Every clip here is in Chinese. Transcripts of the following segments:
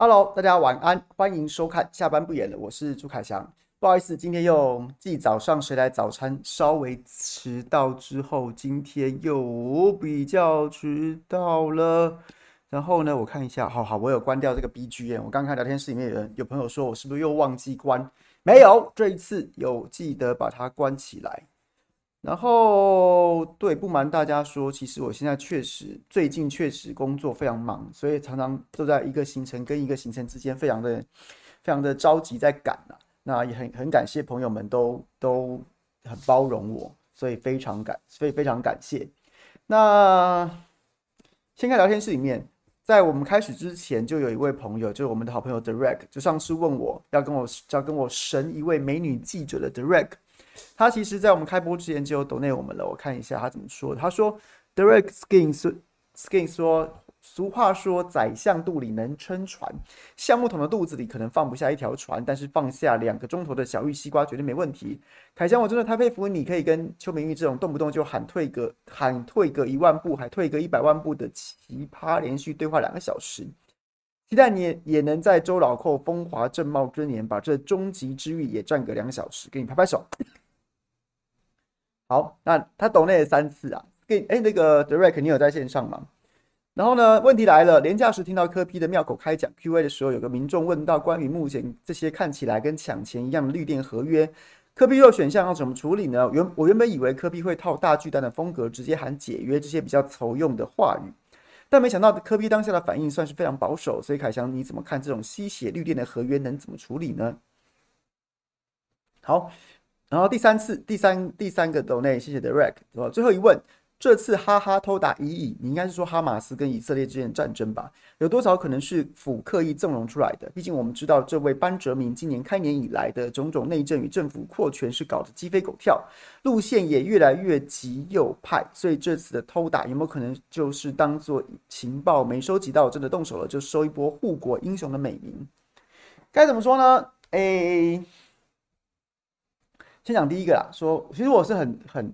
Hello，大家晚安，欢迎收看下班不演了，我是朱凯翔。不好意思，今天又继早上谁来早餐稍微迟到之后，今天又比较迟到了。然后呢，我看一下，好好，我有关掉这个 BGM。我刚看聊天室里面有人有朋友说我是不是又忘记关？没有，这一次有记得把它关起来。然后，对，不瞒大家说，其实我现在确实最近确实工作非常忙，所以常常都在一个行程跟一个行程之间，非常的、非常的着急在赶啊。那也很很感谢朋友们都都很包容我，所以非常感，所以非常感谢。那先看聊天室里面，在我们开始之前，就有一位朋友，就是我们的好朋友 Direct，就上次问我要跟我要跟我神一位美女记者的 Direct。他其实，在我们开播之前就有 donate 我们了。我看一下他怎么说。他说：“Direct Skin Skin 说，俗话说，宰相肚里能撑船，橡木桶的肚子里可能放不下一条船，但是放下两个钟头的小玉西瓜绝对没问题。”凯翔，我真的太佩服你，可以跟邱明玉这种动不动就喊退个喊退个一万步，还退个一百万步的奇葩，连续对话两个小时。期待你也，能在周老寇风华正茂之年，把这终极之欲也占个两小时，给你拍拍手。好，那他抖内了三次啊，给哎、那个 Direct 你有在线上吗？然后呢，问题来了，连假时听到科 P 的妙口开讲 Q&A 的时候，有个民众问到关于目前这些看起来跟抢钱一样的绿电合约，科 P 又选项要怎么处理呢？原我原本以为科 P 会套大巨蛋的风格，直接喊解约这些比较凑用的话语，但没想到科 P 当下的反应算是非常保守，所以凯翔你怎么看这种吸血绿电的合约能怎么处理呢？好。然后第三次，第三第三个 donate，谢谢 Direct，最后一问，这次哈哈偷打一亿，你应该是说哈马斯跟以色列之间的战争吧？有多少可能是府刻意纵容出来的？毕竟我们知道，这位班哲明今年开年以来的种种内政与政府扩权是搞得鸡飞狗跳，路线也越来越极右派，所以这次的偷打有没有可能就是当做情报没收集到，真的动手了就收一波护国英雄的美名？该怎么说呢？诶。先讲第一个啦，说其实我是很很，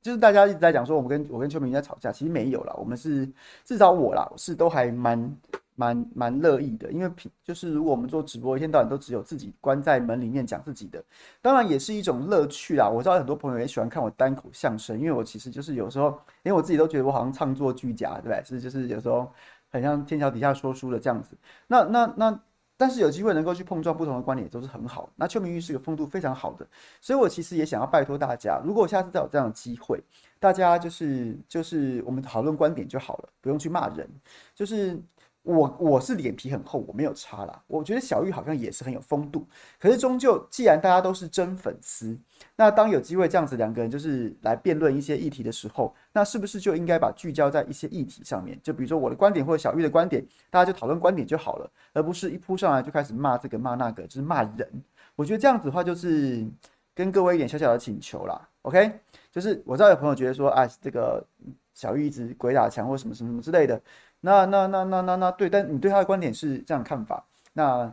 就是大家一直在讲说我们跟我跟邱明在吵架，其实没有啦，我们是至少我啦，是都还蛮蛮蛮乐意的，因为平就是如果我们做直播，一天到晚都只有自己关在门里面讲自己的，当然也是一种乐趣啦。我知道很多朋友也喜欢看我单口相声，因为我其实就是有时候，因为我自己都觉得我好像唱作俱佳，对不对？是就是有时候很像天桥底下说书的这样子。那那那。但是有机会能够去碰撞不同的观点都是很好。那邱明玉是个风度非常好的，所以我其实也想要拜托大家，如果下次再有这样的机会，大家就是就是我们讨论观点就好了，不用去骂人，就是。我我是脸皮很厚，我没有差啦。我觉得小玉好像也是很有风度，可是终究既然大家都是真粉丝，那当有机会这样子两个人就是来辩论一些议题的时候，那是不是就应该把聚焦在一些议题上面？就比如说我的观点或者小玉的观点，大家就讨论观点就好了，而不是一扑上来就开始骂这个骂那个，就是骂人。我觉得这样子的话，就是跟各位一点小小的请求啦。OK，就是我知道有朋友觉得说啊，这个小玉一直鬼打墙或什么什么什么之类的。那那那那那那对，但你对他的观点是这样看法。那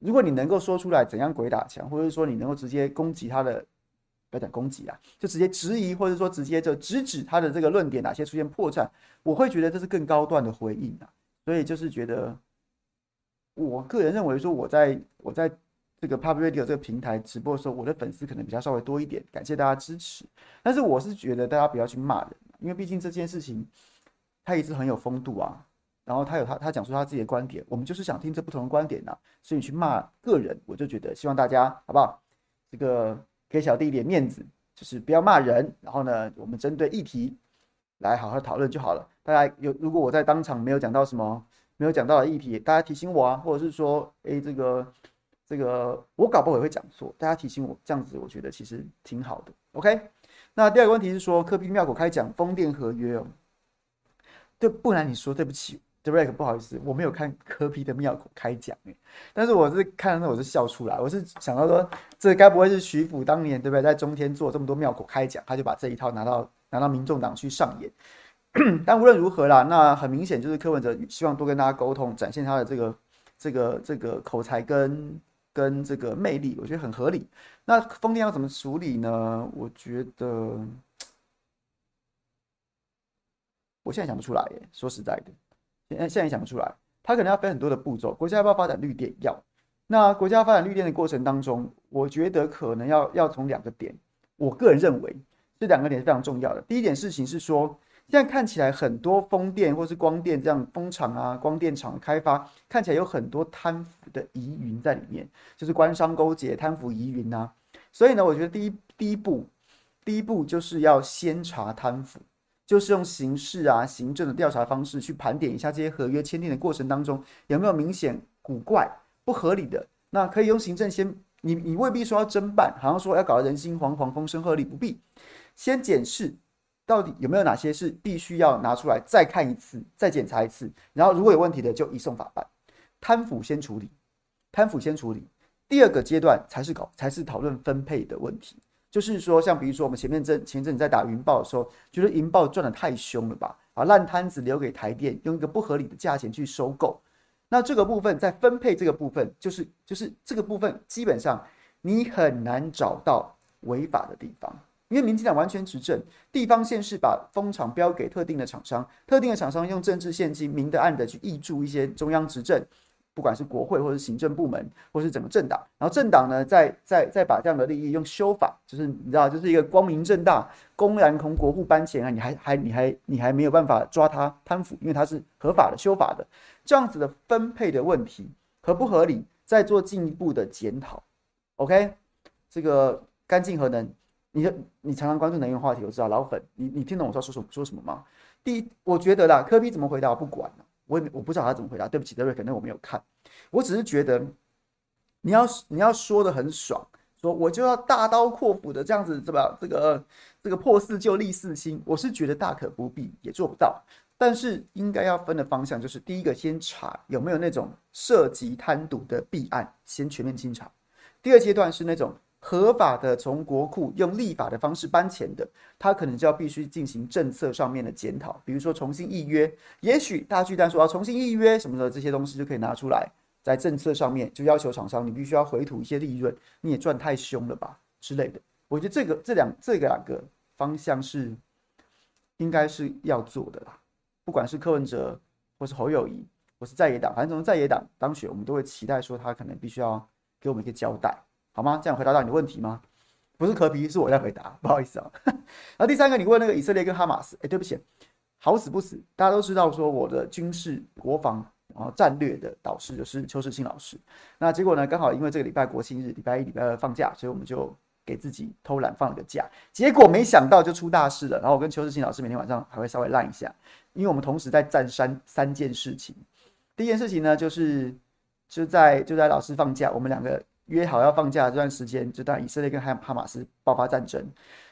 如果你能够说出来怎样鬼打墙，或者说你能够直接攻击他的，不要讲攻击啊，就直接质疑，或者说直接就直指他的这个论点哪些出现破绽，我会觉得这是更高段的回应啊。所以就是觉得，我个人认为说我在我在这个 Pop Radio 这个平台直播的时候，我的粉丝可能比较稍微多一点，感谢大家支持。但是我是觉得大家不要去骂人，因为毕竟这件事情。他一直很有风度啊，然后他有他他讲出他自己的观点，我们就是想听这不同的观点呐、啊，所以你去骂个人，我就觉得希望大家好不好？这个给小弟一点面子，就是不要骂人，然后呢，我们针对议题来好好讨论就好了。大家有如果我在当场没有讲到什么没有讲到的议题，大家提醒我啊，或者是说，哎，这个这个我搞不好也会讲错，大家提醒我，这样子我觉得其实挺好的。OK，那第二个问题是说，柯 P 庙口开讲风电合约哦。对，不然你说对不起，Direct，不好意思，我没有看柯 P 的庙口开讲诶，但是我是看到我是笑出来，我是想到说，这该不会是徐府当年对不对，在中天做这么多庙口开讲，他就把这一套拿到拿到民众党去上演。但无论如何啦，那很明显就是柯文哲希望多跟大家沟通，展现他的这个这个这个口才跟跟这个魅力，我觉得很合理。那风电要怎么处理呢？我觉得。我现在想不出来耶，说实在的，现在现在想不出来。它可能要分很多的步骤。国家要不要发展绿电？要。那国家发展绿电的过程当中，我觉得可能要要从两个点，我个人认为这两个点是非常重要的。第一点事情是说，现在看起来很多风电或是光电这样风场啊、光电厂开发，看起来有很多贪腐的疑云在里面，就是官商勾结、贪腐疑云啊。所以呢，我觉得第一第一步，第一步就是要先查贪腐。就是用刑事啊、行政的调查方式去盘点一下这些合约签订的过程当中有没有明显古怪、不合理的。那可以用行政先，你你未必说要侦办，好像说要搞得人心惶惶、风声鹤唳，不必。先检视到底有没有哪些是必须要拿出来再看一次、再检查一次，然后如果有问题的就移送法办。贪腐先处理，贪腐先处理。第二个阶段才是搞，才是讨论分配的问题。就是说，像比如说，我们前面阵前阵在打云豹的时候，觉得云豹赚得太凶了吧？把烂摊子留给台电，用一个不合理的价钱去收购。那这个部分在分配这个部分，就是就是这个部分，基本上你很难找到违法的地方，因为民进党完全执政，地方县市把风场标给特定的厂商，特定的厂商用政治献金、明的暗的去挹注一些中央执政。不管是国会或是行政部门，或是整个政党，然后政党呢，再再再把这样的利益用修法，就是你知道，就是一个光明正大、公然从国库搬钱啊，你还还你还你还没有办法抓他贪腐，因为他是合法的修法的，这样子的分配的问题合不合理，再做进一步的检讨。OK，这个干净核能，你的你常常关注能源话题，我知道老粉，你你听懂我说说什么说什么吗？第一，我觉得啦，科比怎么回答我不管了。我也我不知道他怎么回答，对不起，德瑞，可能我没有看。我只是觉得，你要你要说的很爽，说我就要大刀阔斧的这样子，是吧？这个这个破四旧立四新，我是觉得大可不必，也做不到。但是应该要分的方向就是，第一个先查有没有那种涉及贪渎的弊案，先全面清查。第二阶段是那种。合法的从国库用立法的方式搬钱的，他可能就要必须进行政策上面的检讨，比如说重新议约，也许大巨蛋说要重新议约什么的这些东西就可以拿出来，在政策上面就要求厂商你必须要回吐一些利润，你也赚太凶了吧之类的。我觉得这个这两这个两个方向是应该是要做的啦，不管是柯文哲或是侯友宜或是在野党，反正从在野党当选，我们都会期待说他可能必须要给我们一个交代。好吗？这样回答到你的问题吗？不是柯 P，是我在回答，不好意思啊。然后第三个，你问那个以色列跟哈马斯，哎，对不起，好死不死，大家都知道说我的军事国防然后战略的导师就是邱世信老师。那结果呢，刚好因为这个礼拜国庆日，礼拜一、礼拜二放假，所以我们就给自己偷懒放了个假。结果没想到就出大事了。然后我跟邱世信老师每天晚上还会稍微烂一下，因为我们同时在战三三件事情。第一件事情呢，就是就在就在老师放假，我们两个。约好要放假这段时间，就当以色列跟哈哈马斯爆发战争。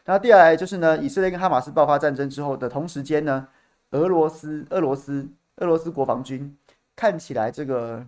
然后第二来就是呢，以色列跟哈马斯爆发战争之后的同时间呢，俄罗斯、俄罗斯、俄罗斯国防军看起来这个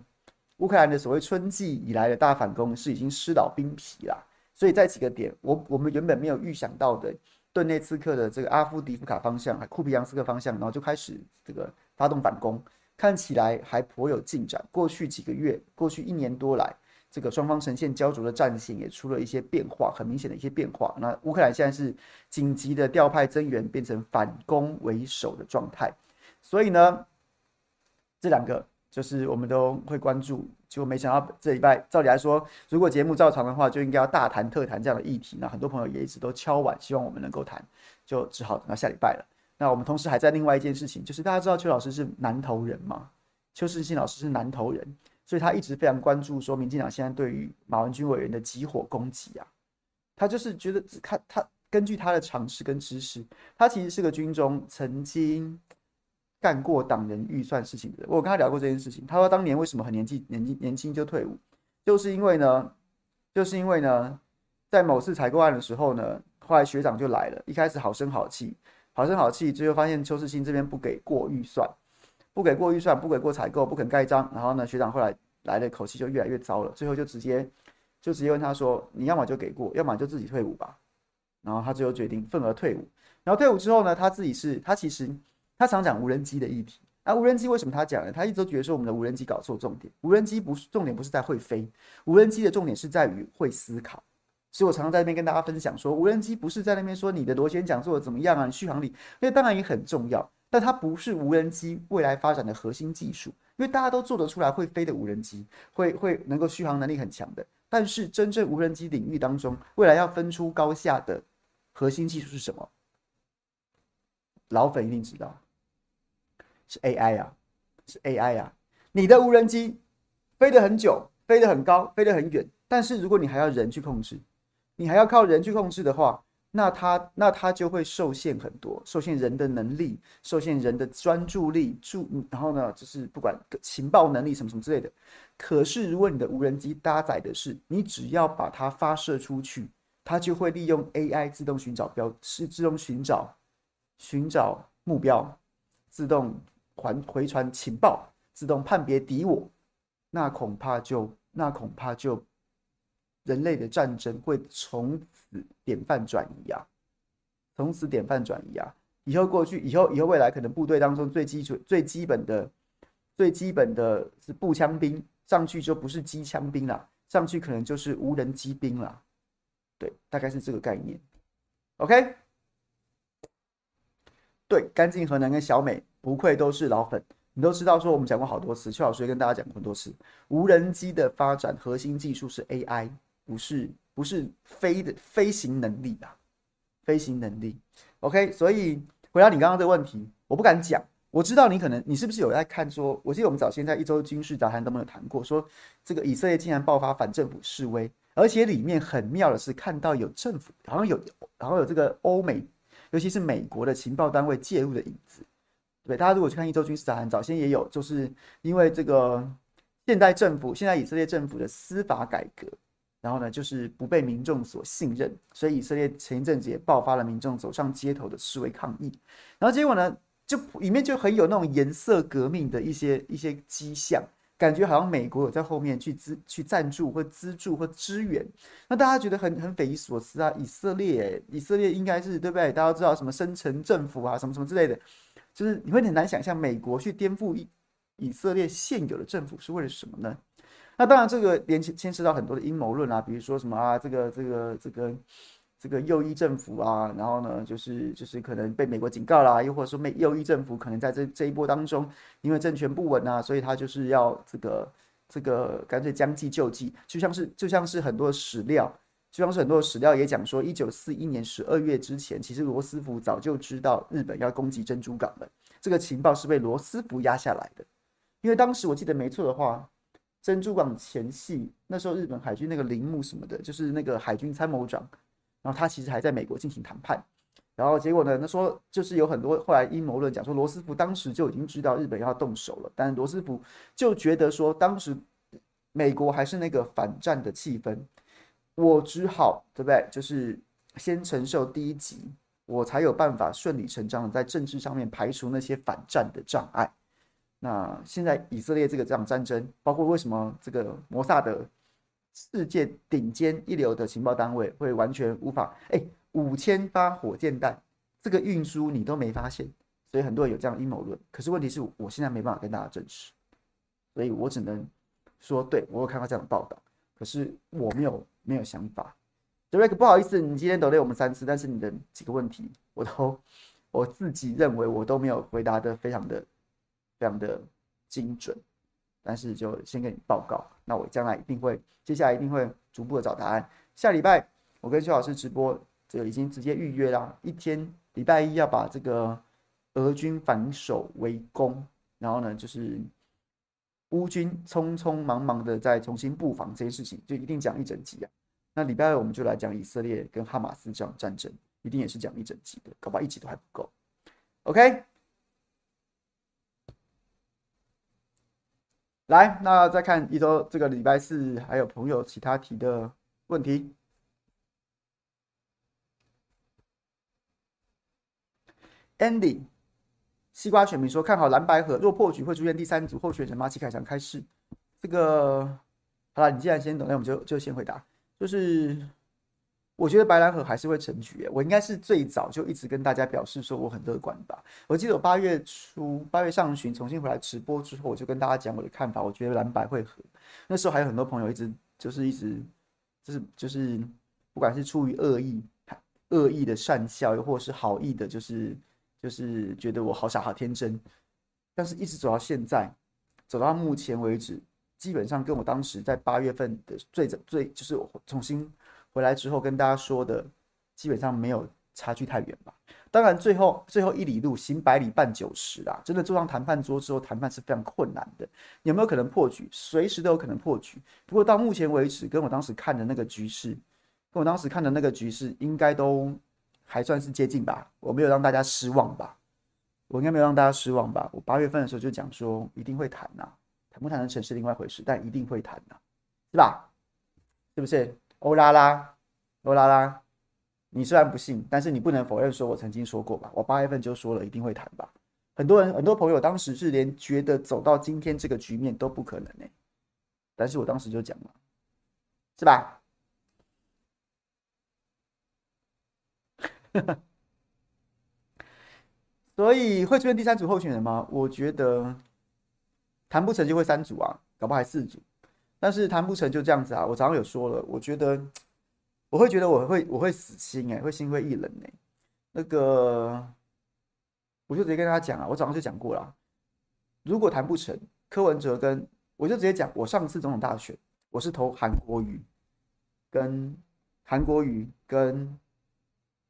乌克兰的所谓春季以来的大反攻是已经失老兵疲了。所以在几个点，我我们原本没有预想到的顿内茨克的这个阿夫迪夫卡方向、还库皮扬斯克方向，然后就开始这个发动反攻，看起来还颇有进展。过去几个月，过去一年多来。这个双方呈现胶着的战形也出了一些变化，很明显的一些变化。那乌克兰现在是紧急的调派增援，变成反攻为首的状态。所以呢，这两个就是我们都会关注。结果没想到这礼拜，照理来说，如果节目照常的话，就应该要大谈特谈这样的议题。那很多朋友也一直都敲碗，希望我们能够谈，就只好等到下礼拜了。那我们同时还在另外一件事情，就是大家知道邱老师是南投人吗？邱世信老师是南投人。所以他一直非常关注，说民进党现在对于马文君委员的集火攻击啊，他就是觉得他他根据他的常识跟知识，他其实是个军中曾经干过党人预算事情的人。我跟他聊过这件事情，他说当年为什么很年纪年纪年轻就退伍，就是因为呢，就是因为呢，在某次采购案的时候呢，后来学长就来了，一开始好声好气，好声好气，最后发现邱世新这边不给过预算。不给过预算，不给过采购，不肯盖章，然后呢，学长后来来的口气就越来越糟了，最后就直接就直接问他说：“你要么就给过，要么就自己退伍吧。”然后他最后决定份额退伍。然后退伍之后呢，他自己是他其实他常讲无人机的议题。那无人机为什么他讲呢？他一直都觉得说我们的无人机搞错重点，无人机不是重点，不是在会飞，无人机的重点是在于会思考。所以我常常在那边跟大家分享说，无人机不是在那边说你的螺旋桨做的怎么样啊，续航力，那当然也很重要。但它不是无人机未来发展的核心技术，因为大家都做得出来会飞的无人机，会会能够续航能力很强的。但是真正无人机领域当中，未来要分出高下的核心技术是什么？老粉一定知道，是 AI 啊，是 AI 啊。你的无人机飞得很久，飞得很高，飞得很远，但是如果你还要人去控制，你还要靠人去控制的话，那它那它就会受限很多，受限人的能力，受限人的专注力，注然后呢，就是不管情报能力什么什么之类的。可是如果你的无人机搭载的是，你只要把它发射出去，它就会利用 AI 自动寻找标，是自动寻找寻找目标，自动还回传情报。自动判别敌我，那恐怕就那恐怕就人类的战争会从此典范转移啊！从此典范转移啊！以后过去，以后以后未来，可能部队当中最基础、最基本的、最基本的是步枪兵，上去就不是机枪兵了，上去可能就是无人机兵了。对，大概是这个概念。OK，对，干净河南跟小美不愧都是老粉。你都知道，说我们讲过好多次，邱老师也跟大家讲过很多次，无人机的发展核心技术是 AI，不是不是飞的飞行能力啊，飞行能力。OK，所以回答你刚刚这个问题，我不敢讲。我知道你可能你是不是有在看说，我记得我们早先在一周军事杂谈都没有谈过，说这个以色列竟然爆发反政府示威，而且里面很妙的是看到有政府，好像有，好像有这个欧美，尤其是美国的情报单位介入的影子。对，大家如果去看一周军事杂谈，早先也有，就是因为这个现代政府，现在以色列政府的司法改革，然后呢，就是不被民众所信任，所以以色列前一阵子也爆发了民众走上街头的示威抗议，然后结果呢，就里面就很有那种颜色革命的一些一些迹象，感觉好像美国有在后面去资去赞助或资助或支援，那大家觉得很很匪夷所思啊，以色列，以色列应该是对不对？大家都知道什么深层政府啊，什么什么之类的。就是你会很难想象，美国去颠覆以以色列现有的政府是为了什么呢？那当然，这个连牵牵涉到很多的阴谋论啊，比如说什么啊，这个这个这个这个右翼政府啊，然后呢，就是就是可能被美国警告啦，又或者说美右翼政府可能在这这一波当中，因为政权不稳啊，所以他就是要这个这个干脆将计就计，就像是就像是很多史料。就像是很多史料也讲说，一九四一年十二月之前，其实罗斯福早就知道日本要攻击珍珠港了。这个情报是被罗斯福压下来的，因为当时我记得没错的话，珍珠港前夕那时候日本海军那个铃木什么的，就是那个海军参谋长，然后他其实还在美国进行谈判，然后结果呢，他说就是有很多后来阴谋论讲说，罗斯福当时就已经知道日本要动手了，但罗斯福就觉得说，当时美国还是那个反战的气氛。我只好，对不对？就是先承受第一击，我才有办法顺理成章的在政治上面排除那些反战的障碍。那现在以色列这个这场战争，包括为什么这个摩萨德世界顶尖一流的情报单位会完全无法？哎，五千发火箭弹这个运输你都没发现，所以很多人有这样阴谋论。可是问题是我现在没办法跟大家证实，所以我只能说，对，我有看到这样的报道，可是我没有。没有想法，Derek，不好意思，你今天抖内我们三次，但是你的几个问题，我都 我自己认为我都没有回答的非常的非常的精准，但是就先跟你报告，那我将来一定会，接下来一定会逐步的找答案。下礼拜我跟邱老师直播，这个已经直接预约了，一天礼拜一要把这个俄军反守为攻，然后呢就是。乌军匆匆忙忙的在重新布防这件事情，就一定讲一整集啊。那礼拜二我们就来讲以色列跟哈马斯这场战争，一定也是讲一整集的，搞不好一集都还不够。OK，来，那再看一周这个礼拜四还有朋友其他提的问题，Andy。西瓜选民说看好蓝白河，若破局会出现第三组候选人吗？齐凯翔开始，这个好了，你既然先等，那我们就就先回答。就是我觉得白蓝合还是会成局，我应该是最早就一直跟大家表示说我很乐观吧。我记得我八月初八月上旬重新回来直播之后，我就跟大家讲我的看法，我觉得蓝白会合。那时候还有很多朋友一直就是一直就是就是不管是出于恶意恶意的讪笑，又或是好意的，就是。就是觉得我好傻好天真，但是一直走到现在，走到目前为止，基本上跟我当时在八月份的最早最就是重新回来之后跟大家说的，基本上没有差距太远吧。当然，最后最后一里路行百里半九十啊，真的坐上谈判桌之后，谈判是非常困难的。有没有可能破局？随时都有可能破局。不过到目前为止，跟我当时看的那个局势，跟我当时看的那个局势，应该都还算是接近吧。我没有让大家失望吧？我应该没有让大家失望吧？我八月份的时候就讲说一定会谈呐，谈不谈得成是另外一回事，但一定会谈呐，是吧？是不是？欧拉拉，欧拉拉。你虽然不信，但是你不能否认说我曾经说过吧？我八月份就说了一定会谈吧。很多人很多朋友当时是连觉得走到今天这个局面都不可能呢，但是我当时就讲了，是吧？所以会出现第三组候选人吗？我觉得谈不成就会三组啊，搞不好还四组。但是谈不成就这样子啊，我早上有说了，我觉得。我会觉得我会我会死心哎，会心灰意冷哎。那个，我就直接跟大家讲啊，我早上就讲过了。如果谈不成，柯文哲跟我就直接讲，我上次总统大选我是投韩国瑜，跟韩国瑜跟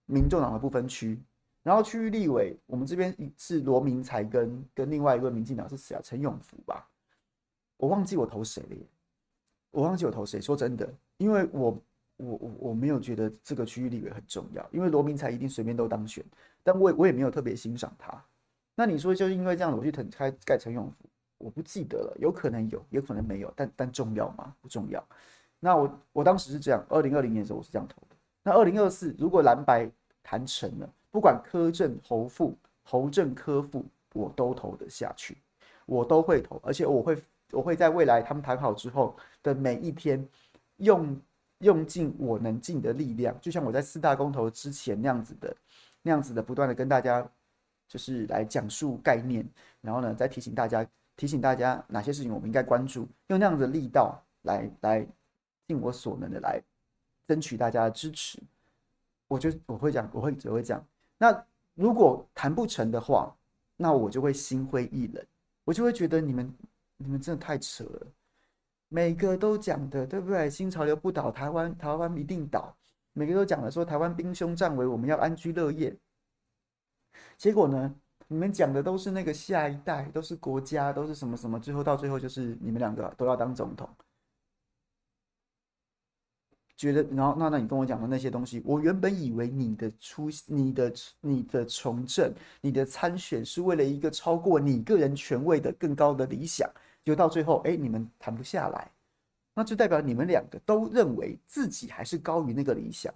民众党的不分区，然后区域立委我们这边是罗明才跟跟另外一位民进党是谁啊？陈永福吧，我忘记我投谁了耶，我忘记我投谁。说真的，因为我。我我我没有觉得这个区域立委很重要，因为罗明才一定随便都当选，但我我也没有特别欣赏他。那你说就是因为这样，我去腾开盖陈永福，我不记得了，有可能有，也可能没有，但但重要吗？不重要。那我我当时是这样，二零二零年的时候我是这样投的。那二零二四如果蓝白谈成了，不管柯正侯副、侯正柯副，我都投得下去，我都会投，而且我会我会在未来他们谈好之后的每一天用。用尽我能尽的力量，就像我在四大公投之前那样子的，那样子的，不断的跟大家就是来讲述概念，然后呢，再提醒大家，提醒大家哪些事情我们应该关注，用那样子的力道来来尽我所能的来争取大家的支持。我就我会讲，我会只会讲。那如果谈不成的话，那我就会心灰意冷，我就会觉得你们你们真的太扯了。每个都讲的对不对？新潮流不倒，台湾台湾一定倒。每个都讲了说台湾兵凶战危，我们要安居乐业。结果呢？你们讲的都是那个下一代，都是国家，都是什么什么，最后到最后就是你们两个都要当总统。觉得，然后那那你跟我讲的那些东西，我原本以为你的出、你的、你的从政、你的参选是为了一个超过你个人权位的更高的理想。就到最后，哎，你们谈不下来，那就代表你们两个都认为自己还是高于那个理想。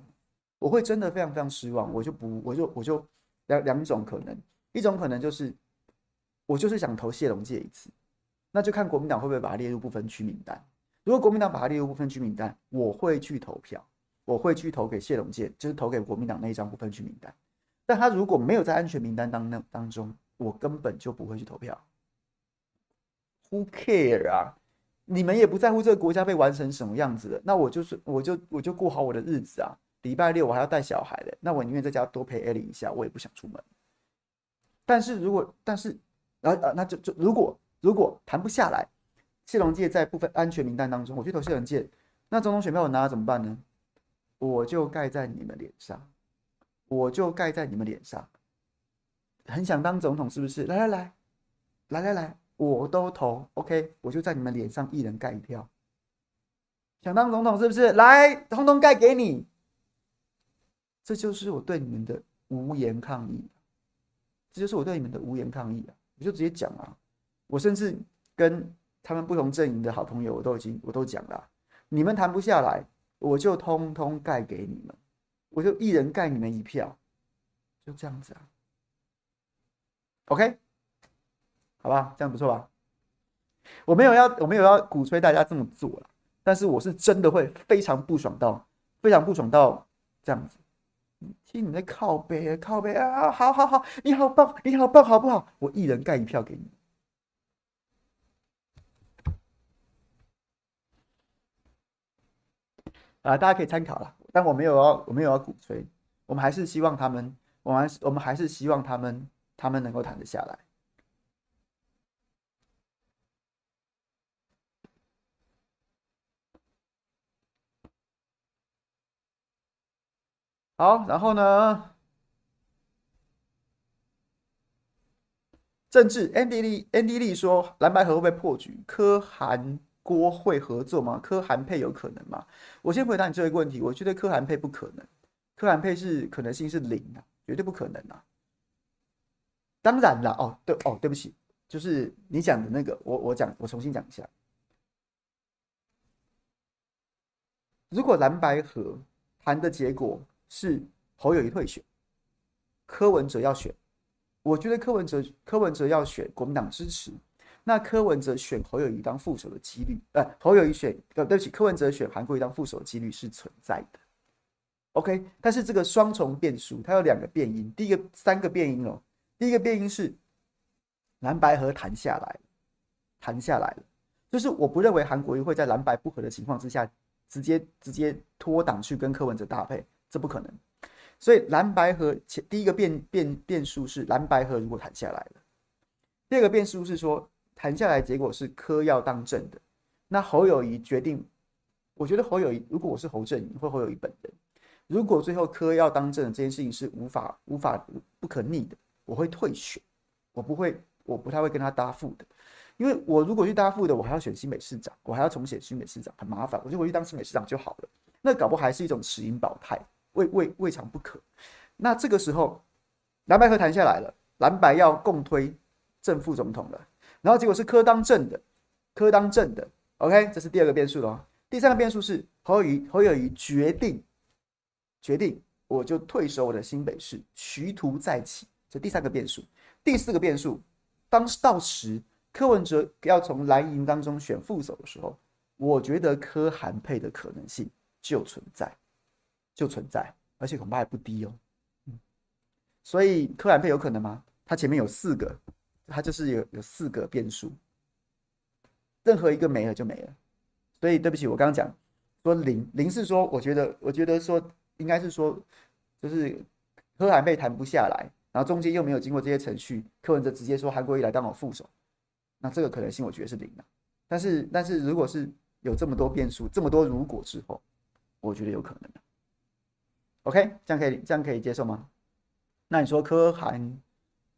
我会真的非常非常失望。我就不，我就我就两两种可能，一种可能就是我就是想投谢龙介一次，那就看国民党会不会把他列入不分区名单。如果国民党把他列入不分区名单，我会去投票，我会去投给谢龙介，就是投给国民党那一张不分区名单。但他如果没有在安全名单当那当中，我根本就不会去投票。Who care 啊？你们也不在乎这个国家被玩成什么样子的，那我就是我就我就过好我的日子啊。礼拜六我还要带小孩的，那我宁愿在家多陪艾莉一下，我也不想出门。但是如果但是啊啊，那就就如果如果谈不下来，谢龙介在部分安全名单当中，我去投谢龙介，那总统选票我拿了怎么办呢？我就盖在你们脸上，我就盖在你们脸上。很想当总统是不是？来来来，来来来。我都投，OK，我就在你们脸上一人盖一票。想当总统是不是？来，通通盖给你。这就是我对你们的无言抗议。这就是我对你们的无言抗议啊！我就直接讲啊，我甚至跟他们不同阵营的好朋友，我都已经我都讲了，你们谈不下来，我就通通盖给你们，我就一人盖你们一票，就这样子啊。OK。好吧，这样不错吧？我没有要，我没有要鼓吹大家这么做了，但是我是真的会非常不爽到，非常不爽到这样子。听你在靠背，靠背啊！好好好，你好棒，你好棒，好不好？我一人盖一票给你。啊，大家可以参考了，但我没有要，我没有要鼓吹，我们还是希望他们，我们还是我们还是希望他们，他们能够谈得下来。好，然后呢？政治，Andy Lee，Andy Lee 说蓝白合会不会破局？柯韩郭会合作吗？柯韩配有可能吗？我先回答你最后一个问题，我觉得柯韩配不可能，柯韩配是可能性是零啊，绝对不可能啊。当然了，哦，对，哦，对不起，就是你讲的那个，我我讲，我重新讲一下。如果蓝白合谈的结果是。侯友谊退选，柯文哲要选。我觉得柯文哲柯文哲要选国民党支持，那柯文哲选侯友谊当副手的几率，呃，侯友谊选呃，对不起，柯文哲选韩国瑜当副手的几率是存在的。OK，但是这个双重变数，它有两个变因，第一个三个变因哦，第一个变因是蓝白合谈下来，谈下来了，就是我不认为韩国瑜会在蓝白不合的情况之下，直接直接脱党去跟柯文哲搭配，这不可能。所以蓝白合前第一个变变变数是蓝白合如果谈下来了，第二个变数是说谈下来结果是柯要当政的，那侯友宜决定，我觉得侯友宜如果我是侯阵营或侯友宜本人，如果最后柯要当政的这件事情是无法无法不可逆的，我会退选，我不会我不太会跟他搭副的，因为我如果去搭副的，我还要选新北市长，我还要重选新北市长，很麻烦，我就回去当新北市长就好了，那搞不好还是一种持盈保泰。未未未尝不可。那这个时候，蓝白合谈下来了，蓝白要共推正副总统了。然后结果是柯当正的，柯当正的。OK，这是第二个变数了。第三个变数是侯友宜侯友宜决定决定，我就退守我的新北市，徐图再起。这第三个变数。第四个变数，当到时柯文哲要从蓝营当中选副手的时候，我觉得柯韩配的可能性就存在。就存在，而且恐怕还不低哦。嗯，所以柯韩配有可能吗？它前面有四个，它就是有有四个变数，任何一个没了就没了。所以对不起，我刚刚讲说零零是说，我觉得我觉得说应该是说，就是柯韩配谈不下来，然后中间又没有经过这些程序，柯文哲直接说韩国瑜来当我副手，那这个可能性我觉得是零的。但是但是如果是有这么多变数，这么多如果之后，我觉得有可能。OK，这样可以，这样可以接受吗？那你说柯韩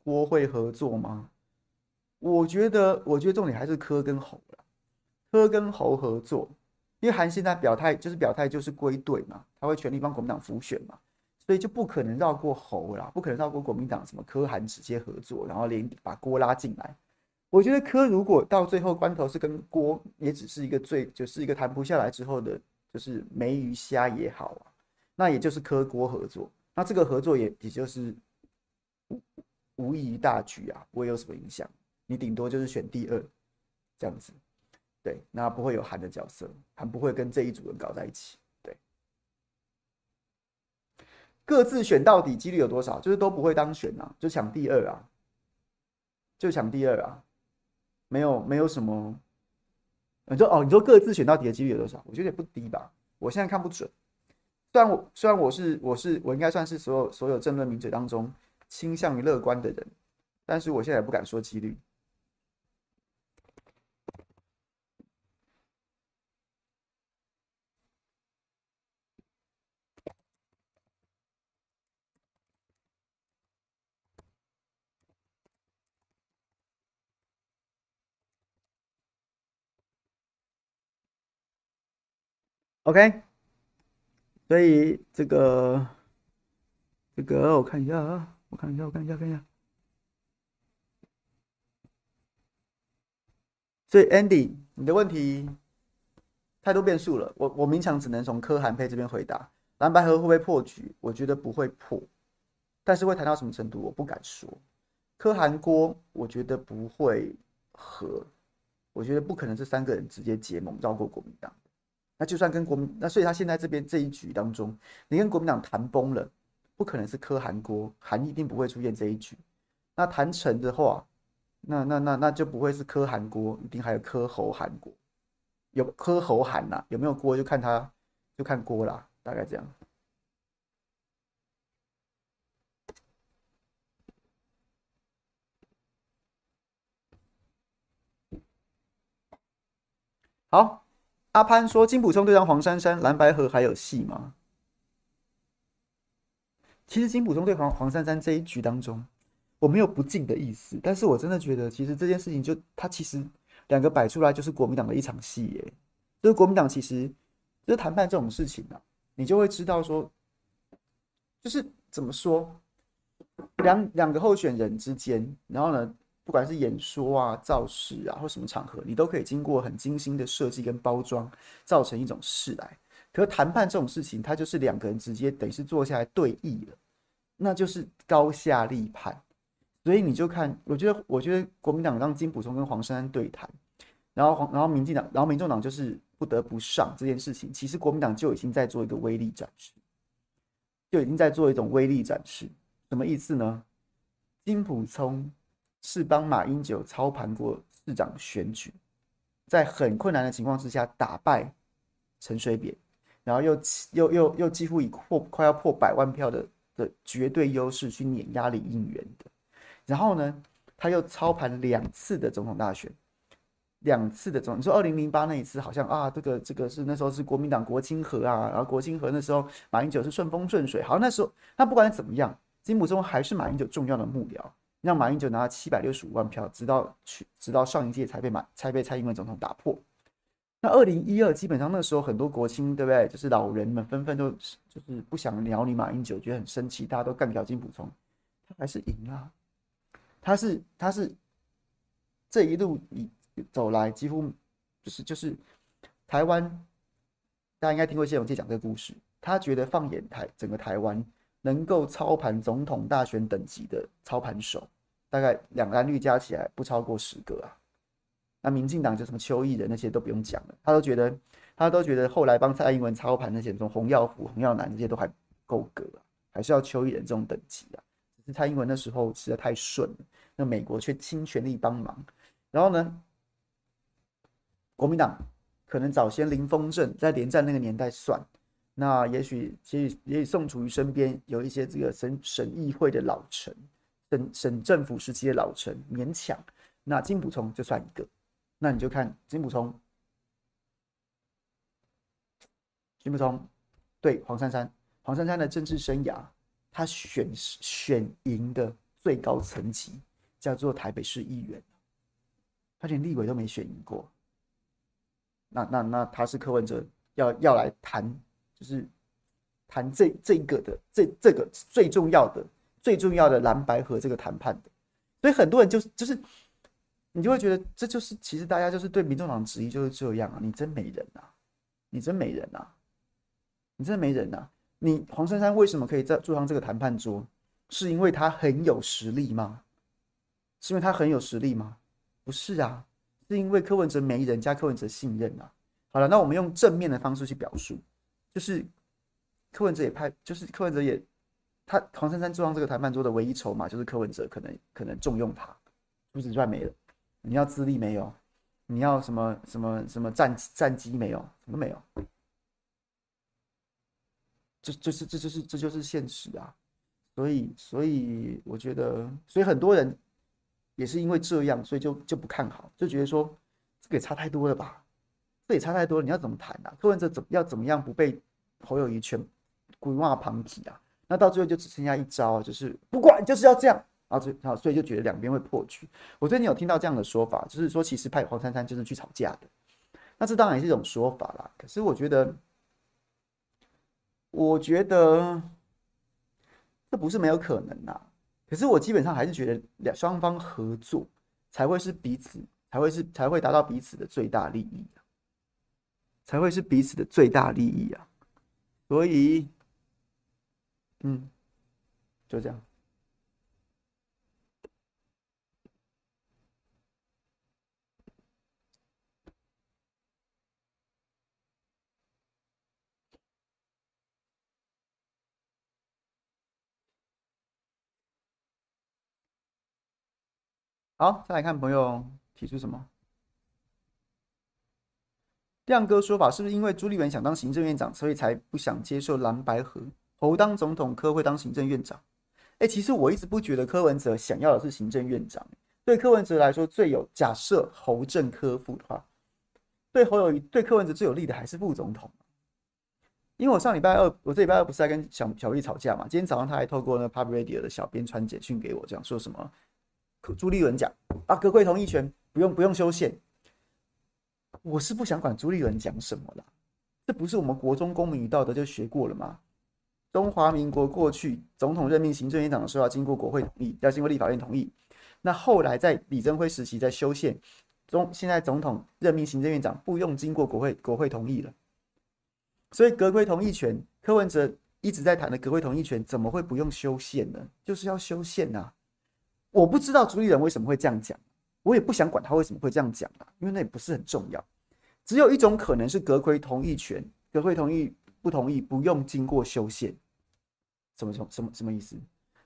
郭会合作吗？我觉得，我觉得重点还是柯跟侯了。柯跟侯合作，因为韩现在表态就是表态就是归队嘛，他会全力帮国民党辅选嘛，所以就不可能绕过侯啦，不可能绕过国民党什么柯韩直接合作，然后连把郭拉进来。我觉得柯如果到最后关头是跟郭，也只是一个最就是一个谈不下来之后的，就是梅鱼虾也好啊。那也就是柯郭合作，那这个合作也也就是无无异于大局啊，不会有什么影响。你顶多就是选第二这样子，对，那不会有韩的角色，韩不会跟这一组人搞在一起，对。各自选到底几率有多少？就是都不会当选啊，就抢第二啊，就抢第二啊，没有没有什么。你说哦，你说各自选到底的几率有多少？我觉得也不低吧，我现在看不准。虽然我虽然我是我是我应该算是所有所有政论名嘴当中倾向于乐观的人，但是我现在也不敢说几率。OK。所以这个这个我看一下啊，我看一下，我看一下，看一下。所以 Andy，你的问题太多变数了，我我勉强只能从柯韩配这边回答。蓝白合会不会破局？我觉得不会破，但是会谈到什么程度，我不敢说。柯韩郭，我觉得不会合，我觉得不可能这三个人直接结盟绕过国民党。那就算跟国民，那所以他现在这边这一局当中，你跟国民党谈崩了，不可能是柯韩郭，韩一定不会出现这一局。那谈成的话，那那那那就不会是柯韩郭，一定还有柯侯韩郭，有柯侯韩呐，有没有郭就看他，就看郭啦，大概这样。好。阿潘说：“金溥聪对上黄珊珊，蓝白河还有戏吗？其实金溥聪对黄黄珊珊这一局当中，我没有不敬的意思，但是我真的觉得，其实这件事情就他其实两个摆出来就是国民党的一场戏耶。就是国民党其实就是谈判这种事情啊，你就会知道说，就是怎么说，两两个候选人之间，然后呢，不管是演说啊、造势啊，或什么场合，你都可以经过很精心的设计跟包装，造成一种事来。可是谈判这种事情，它就是两个人直接等于是坐下来对弈了，那就是高下立判。所以你就看，我觉得，我觉得国民党让金溥聪跟黄珊珊对谈，然后黄，然后民进党，然后民众党就是不得不上这件事情。其实国民党就已经在做一个威力展示，就已经在做一种威力展示。什么意思呢？金溥聪是帮马英九操盘过市长选举，在很困难的情况之下打败陈水扁。然后又又又又几乎以破快要破百万票的的绝对优势去碾压李应元的，然后呢，他又操盘两次的总统大选，两次的总，你说二零零八那一次好像啊，这个这个是那时候是国民党国清河啊，然后国清河那时候马英九是顺风顺水，好，那时候那不管怎么样，金溥聪还是马英九重要的幕僚，让马英九拿了七百六十五万票，直到去直到上一届才被马才被蔡英文总统打破。那二零一二基本上那时候很多国青对不对？就是老人们纷纷都就是不想鸟你马英九，觉得很生气，大家都干掉金溥聪，他还是赢了、他是他是这一路以走来，几乎就是就是台湾，大家应该听过谢龙介讲这个故事。他觉得放眼台整个台湾，能够操盘总统大选等级的操盘手，大概两蓝绿加起来不超过十个啊。那民进党就什么邱毅仁那些都不用讲了，他都觉得他都觉得后来帮蔡英文操盘那些，什么洪耀福、洪耀南这些都还够格啊，还是要邱毅仁这种等级啊。只是蔡英文那时候实在太顺了，那美国却倾全力帮忙。然后呢，国民党可能早先林峰正在连战那个年代算，那也许也许也许宋楚瑜身边有一些这个省省议会的老臣，省省政府时期的老臣勉强，那金溥聪就算一个。那你就看金溥聪，金溥聪对黄珊珊，黄珊珊的政治生涯，他选选赢的最高层级叫做台北市议员，他连立委都没选赢过。那那那他是柯文哲要要来谈，就是谈这这个的这这个最重要的最重要的蓝白和这个谈判的，所以很多人就就是。你就会觉得这就是，其实大家就是对民众党质疑就是这样啊！你真没人呐，你真没人呐，你真没人呐！你黄珊珊为什么可以在坐上这个谈判桌？是因为他很有实力吗？是因为他很有实力吗？不是啊，是因为柯文哲没人加柯文哲信任啊！好了，那我们用正面的方式去表述，就是柯文哲也派，就是柯文哲也，他黄珊珊坐上这个谈判桌的唯一筹码就是柯文哲可能可能重用他，除此赚没了。你要资历没有？你要什么什么什么战战绩没有？什么没有？这这是这就是这就是现实啊！所以所以我觉得，所以很多人也是因为这样，所以就就不看好，就觉得说这个也差太多了吧？这也差太多了，你要怎么谈啊？柯文哲怎要怎么样不被侯友宜全鬼话旁体啊？那到最后就只剩下一招，就是不管就是要这样。然后，好，所以就觉得两边会破局。我最近有听到这样的说法，就是说其实派黄珊珊就是去吵架的。那这当然也是一种说法啦。可是我觉得，我觉得这不是没有可能呐。可是我基本上还是觉得两双方合作才会是彼此，才会是才会达到彼此的最大利益，才会是彼此的最大利益啊。所以，嗯，就这样。好，再来看朋友提出什么？亮哥说法是不是因为朱立伦想当行政院长，所以才不想接受蓝白合？侯当总统，柯会当行政院长。哎，其实我一直不觉得柯文哲想要的是行政院长。对柯文哲来说，最有假设侯政科副的话，对侯友对柯文哲最有利的还是副总统。因为我上礼拜二，我这礼拜二不是在跟小小丽吵架嘛？今天早上他还透过那 Pub Radio 的小编传简讯给我，这样说什么？朱立伦讲啊，阁揆同意权不用不用修宪。我是不想管朱立伦讲什么啦，这不是我们国中公民与道德就学过了吗？中华民国过去总统任命行政院长的时候要经过国会同意，要经过立法院同意。那后来在李登辉时期在修宪，中现在总统任命行政院长不用经过国会国会同意了。所以阁揆同意权，柯文哲一直在谈的阁揆同意权，怎么会不用修宪呢？就是要修宪啊！我不知道朱立伦为什么会这样讲，我也不想管他为什么会这样讲啊，因为那也不是很重要。只有一种可能是阁揆同意权，阁揆同意不同意不用经过修宪，什么什么什么什么意思？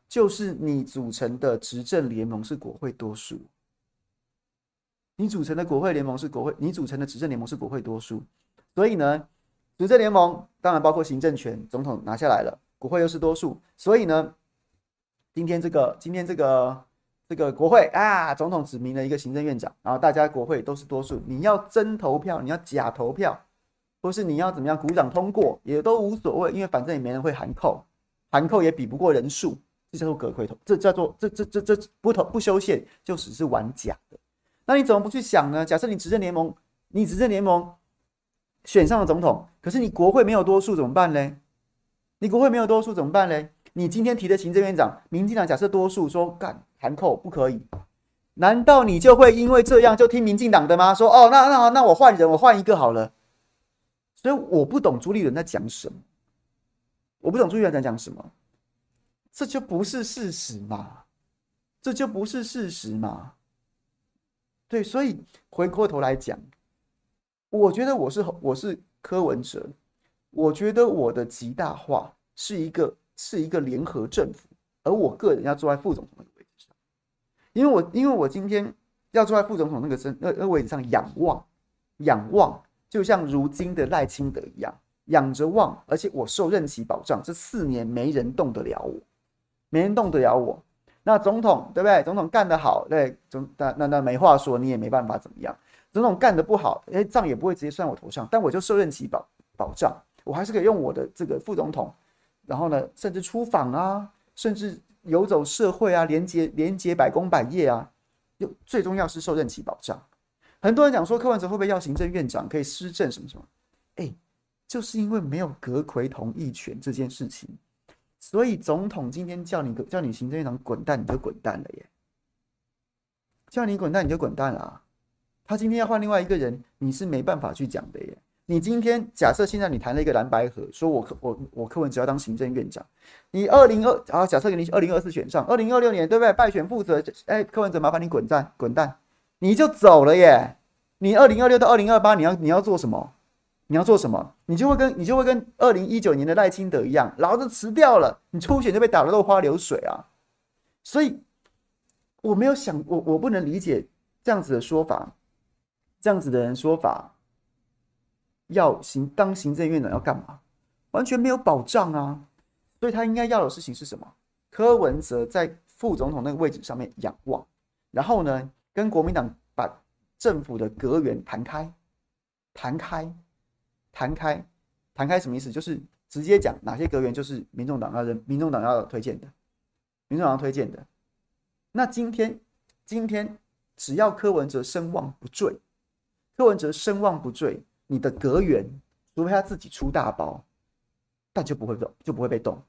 就是你组成的执政联盟是国会多数，你组成的国会联盟是国会，你组成的执政联盟是国会多数，所以呢。执政联盟当然包括行政权，总统拿下来了，国会又是多数，所以呢，今天这个今天这个这个国会啊，总统指名了一个行政院长，然后大家国会都是多数，你要真投票，你要假投票，或是你要怎么样鼓掌通过，也都无所谓，因为反正也没人会函扣，函扣也比不过人数，这叫做阁揆投，这叫做这这这这不投不修宪就只是玩假的，那你怎么不去想呢？假设你执政联盟，你执政联盟。选上了总统，可是你国会没有多数怎么办呢？你国会没有多数怎么办呢？你今天提的行政院长，民进党假设多数说干函扣不可以，难道你就会因为这样就听民进党的吗？说哦，那那那我换人，我换一个好了。所以我不懂朱立伦在讲什么，我不懂朱立伦在讲什么，这就不是事实嘛，这就不是事实嘛。对，所以回过头来讲。我觉得我是我是柯文哲，我觉得我的极大化是一个是一个联合政府，而我个人要坐在副总统那个位置上，因为我因为我今天要坐在副总统那个身那那位置上仰望仰望，就像如今的赖清德一样仰着望，而且我受任期保障，这四年没人动得了我，没人动得了我。那总统对不对？总统干得好，对总那那那没话说，你也没办法怎么样。总统干得不好，哎，账也不会直接算我头上，但我就受任期保保障，我还是可以用我的这个副总统，然后呢，甚至出访啊，甚至游走社会啊，连接连接百工百业啊，又最重要是受任期保障。很多人讲说柯文哲会不会要行政院长可以施政什么什么，哎，就是因为没有阁揆同意权这件事情，所以总统今天叫你叫你行政院长滚蛋，你就滚蛋了耶，叫你滚蛋你就滚蛋了。他今天要换另外一个人，你是没办法去讲的耶。你今天假设现在你谈了一个蓝白合，说我我我柯文只要当行政院长，你二零二啊，假设给你二零二四选上，二零二六年对不对？败选负责，哎，柯文哲麻烦你滚蛋滚蛋，你就走了耶。你二零二六到二零二八你要你要做什么？你要做什么？你就会跟你就会跟二零一九年的赖清德一样，老子辞掉了，你初选就被打得落花流水啊。所以我没有想我我不能理解这样子的说法。这样子的人说法，要行当行政院长要干嘛？完全没有保障啊！所以他应该要的事情是什么？柯文哲在副总统那个位置上面仰望，然后呢，跟国民党把政府的阁员弹开，弹开，弹开，弹开什么意思？就是直接讲哪些阁员就是民众党要人，民众党要推荐的，民众党要推荐的。那今天，今天只要柯文哲声望不坠。柯文哲声望不坠，你的阁员除非他自己出大包，但就不会动，就不会被动。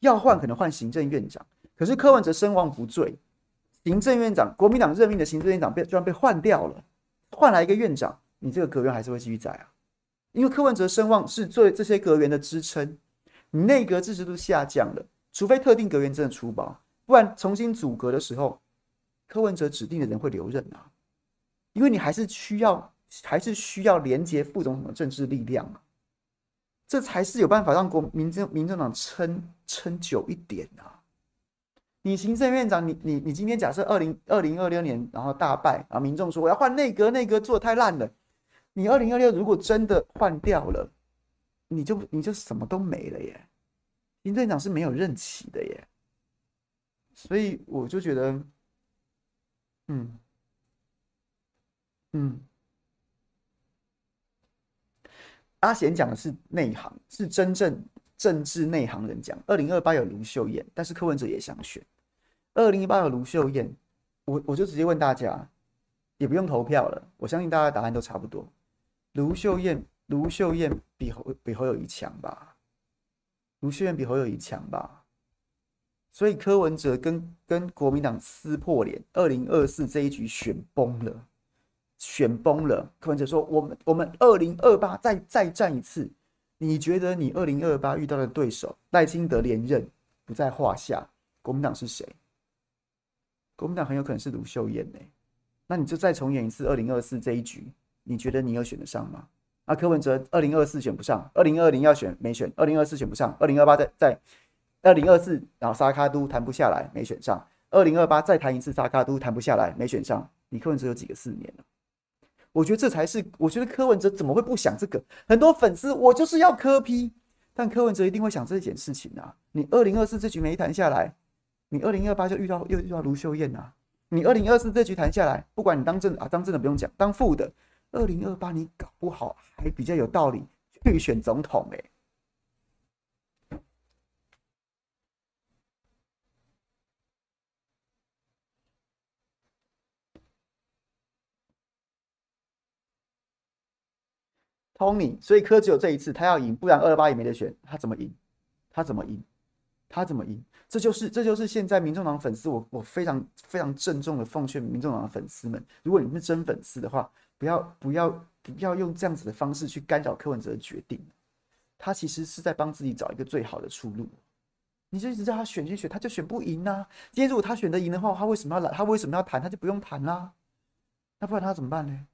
要换可能换行政院长，可是柯文哲声望不坠，行政院长国民党任命的行政院长被居然被换掉了，换来一个院长，你这个阁员还是会继续在啊？因为柯文哲声望是作为这些阁员的支撑，你内阁支持度下降了，除非特定阁员真的出包，不然重新组阁的时候，柯文哲指定的人会留任啊。因为你还是需要，还是需要连接副总统的政治力量，这才是有办法让国民政民政党撑撑久一点啊。你行政院长，你你你今天假设二零二零二六年然后大败，然后民众说我要换内阁，内阁做得太烂了。你二零二六如果真的换掉了，你就你就什么都没了耶。行政院长是没有任期的耶，所以我就觉得，嗯。嗯，阿贤讲的是内行，是真正政治内行人讲。二零二八有卢秀燕，但是柯文哲也想选。二零一八有卢秀燕，我我就直接问大家，也不用投票了，我相信大家答案都差不多。卢秀燕，卢秀燕比侯比侯友谊强吧？卢秀燕比侯友谊强吧？所以柯文哲跟跟国民党撕破脸，二零二四这一局选崩了，选崩了。柯文哲说：“我们我们二零二八再再战一次。”你觉得你二零二八遇到的对手赖清德连任不在话下，国民党是谁？国民党很有可能是卢秀燕呢。那你就再重演一次二零二四这一局，你觉得你有选得上吗？那柯文哲二零二四选不上，二零二零要选没选，二零二四选不上，二零二八再再。二零二四，然后沙卡都谈不下来，没选上。二零二八再谈一次沙卡都谈不下来，没选上。你柯文哲有几个四年了？我觉得这才是，我觉得柯文哲怎么会不想这个？很多粉丝我就是要柯批但柯文哲一定会想这件事情啊。你二零二四这局没谈下来，你二零二八就遇到又遇到卢秀燕啊。你二零二四这局谈下来，不管你当正啊当正的不用讲，当副的，二零二八你搞不好还比较有道理去选总统哎、Tony，所以柯只有这一次，他要赢，不然二二八也没得选。他怎么赢？他怎么赢？他怎么赢？这就是这就是现在民众党粉丝，我我非常非常郑重的奉劝民众党的粉丝们，如果你们是真粉丝的话，不要不要不要用这样子的方式去干扰柯文哲的决定。他其实是在帮自己找一个最好的出路。你就一直叫他选去选，他就选不赢啊。今天如果他选得赢的话，他为什么要来？他为什么要谈？他就不用谈啦。那不然他怎么办呢？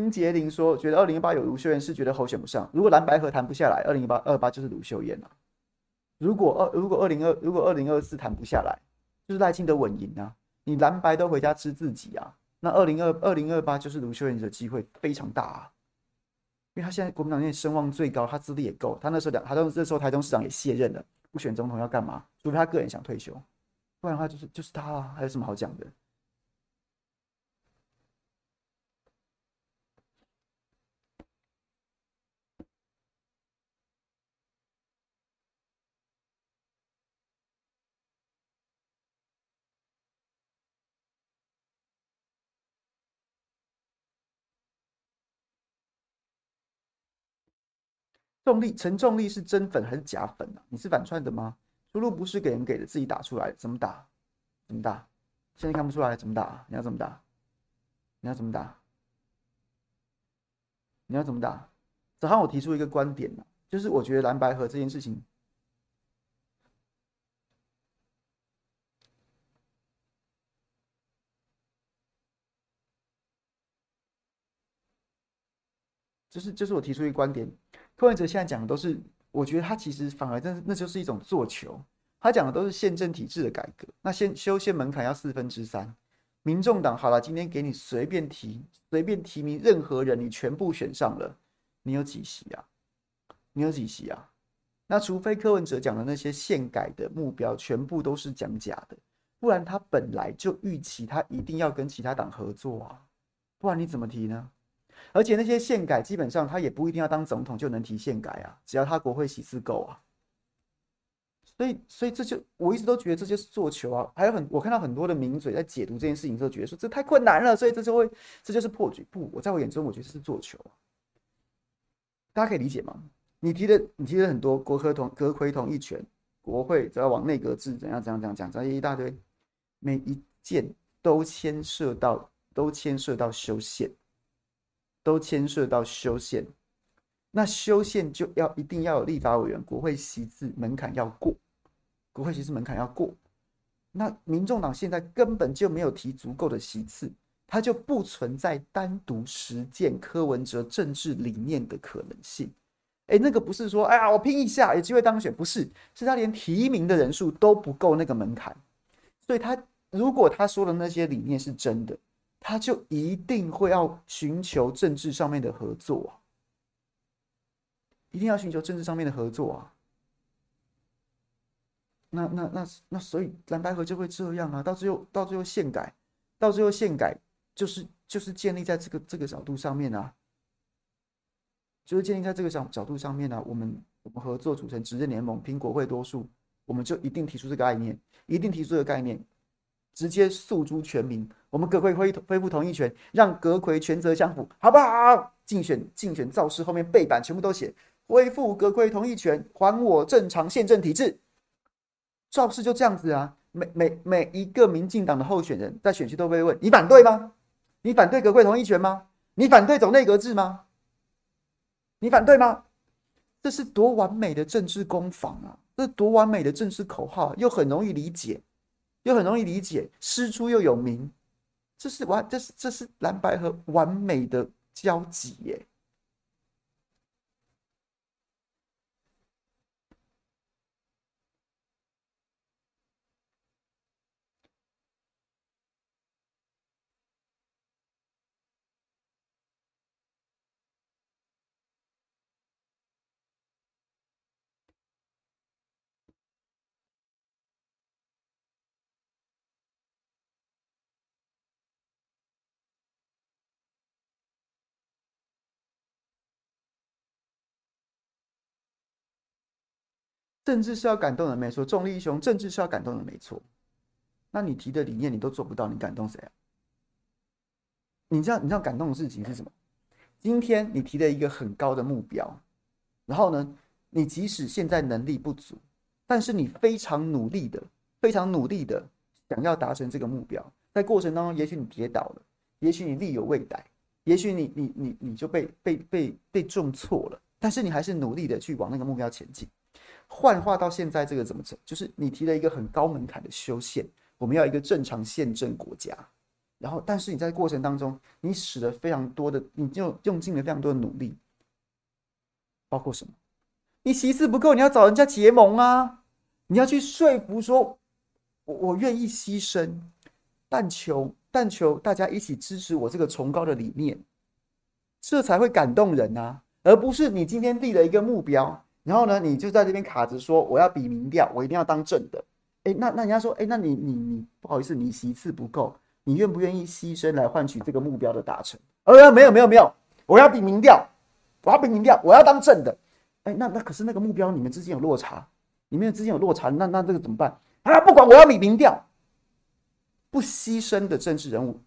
丁杰林说：“觉得二零一八有卢秀燕是觉得侯选不上。如果蓝白合谈不下来，二零一八二八就是卢秀燕了。如果二如果二零二如果二零二四谈不下来，就是赖清德稳赢啊。你蓝白都回家吃自己啊。那二零二二零二八就是卢秀燕的机会非常大啊，因为他现在国民党内声望最高，他资历也够。他那时候两，他都那时候台中市长也卸任了，不选总统要干嘛？除非他个人想退休，不然的话就是就是他啊，还有什么好讲的？”重力承重力是真粉还是假粉啊？你是反串的吗？出路不是给人给的，自己打出来，怎么打？怎么打？现在看不出来，怎么打？你要怎么打？你要怎么打？你要怎么打？早上我提出一个观点，就是我觉得蓝白合这件事情，就是就是我提出一个观点。柯文哲现在讲的都是，我觉得他其实反而那那就是一种做球。他讲的都是宪政体制的改革，那先修宪门槛要四分之三。民众党好了，今天给你随便提，随便提名任何人，你全部选上了，你有几席啊？你有几席啊？那除非柯文哲讲的那些宪改的目标全部都是讲假的，不然他本来就预期他一定要跟其他党合作啊，不然你怎么提呢？而且那些宪改基本上他也不一定要当总统就能提宪改啊，只要他国会席次够啊。所以，所以这就我一直都觉得这就是做球啊。还有很我看到很多的名嘴在解读这件事情之后，觉得说这太困难了，所以这就会这就是破局。不，我在我眼中我觉得是做球。大家可以理解吗？你提的你提的很多国科同阁揆同意权，国会只要往内阁制怎样怎样怎样讲，这一大堆，每一件都牵涉到都牵涉到修宪。都牵涉到修宪，那修宪就要一定要有立法委员，国会席次门槛要过，国会席次门槛要过。那民众党现在根本就没有提足够的席次，他就不存在单独实践柯文哲政治理念的可能性。哎，那个不是说，哎呀，我拼一下有机会当选，不是，是他连提名的人数都不够那个门槛。所以他如果他说的那些理念是真的。他就一定会要寻求政治上面的合作啊，一定要寻求政治上面的合作啊。那那那那，所以蓝白合就会这样啊，到最后到最后宪改，到最后宪改就是就是建立在这个这个角度上面啊，就是建立在这个角角度上面啊。我们我们合作组成执政联盟，凭国会多数，我们就一定提出这个概念，一定提出这个概念，直接诉诸全民。我们阁揆恢恢复同意权，让阁揆权责相符，好不好？竞选竞选造势后面背板全部都写恢复阁揆同意权，还我正常宪政体制。造势就这样子啊，每每每一个民进党的候选人，在选区都被问：你反对吗？你反对阁揆同意权吗？你反对走内阁制吗？你反对吗？这是多完美的政治攻防啊！这多完美的政治口号，又很容易理解，又很容易理解，师出又有名，这是完，这是这是蓝白和完美的交集耶。政治是要感动人，没错。重力英雄，政治是要感动人，没错。那你提的理念你都做不到，你感动谁啊？你知道你知道感动的事情是什么？今天你提了一个很高的目标，然后呢，你即使现在能力不足，但是你非常努力的、非常努力的想要达成这个目标，在过程当中，也许你跌倒了，也许你力有未逮，也许你你你你就被被被被重挫了，但是你还是努力的去往那个目标前进。幻化到现在这个怎么整？就是你提了一个很高门槛的修宪，我们要一个正常宪政国家。然后，但是你在过程当中，你使了非常多的，你就用尽了非常多的努力，包括什么？你席次不够，你要找人家结盟啊！你要去说服说，我我愿意牺牲，但求但求大家一起支持我这个崇高的理念，这才会感动人啊！而不是你今天立了一个目标。然后呢，你就在这边卡着说，我要比民调，我一定要当正的。哎，那那人家说，哎，那你你你不好意思，你席次不够，你愿不愿意牺牲来换取这个目标的达成？呃，没有没有没有，我要比民调，我要比民调，我要当正的。哎，那那可是那个目标你们之间有落差，你们之间有落差，那那这个怎么办啊？不管我要比民调，不牺牲的政治人物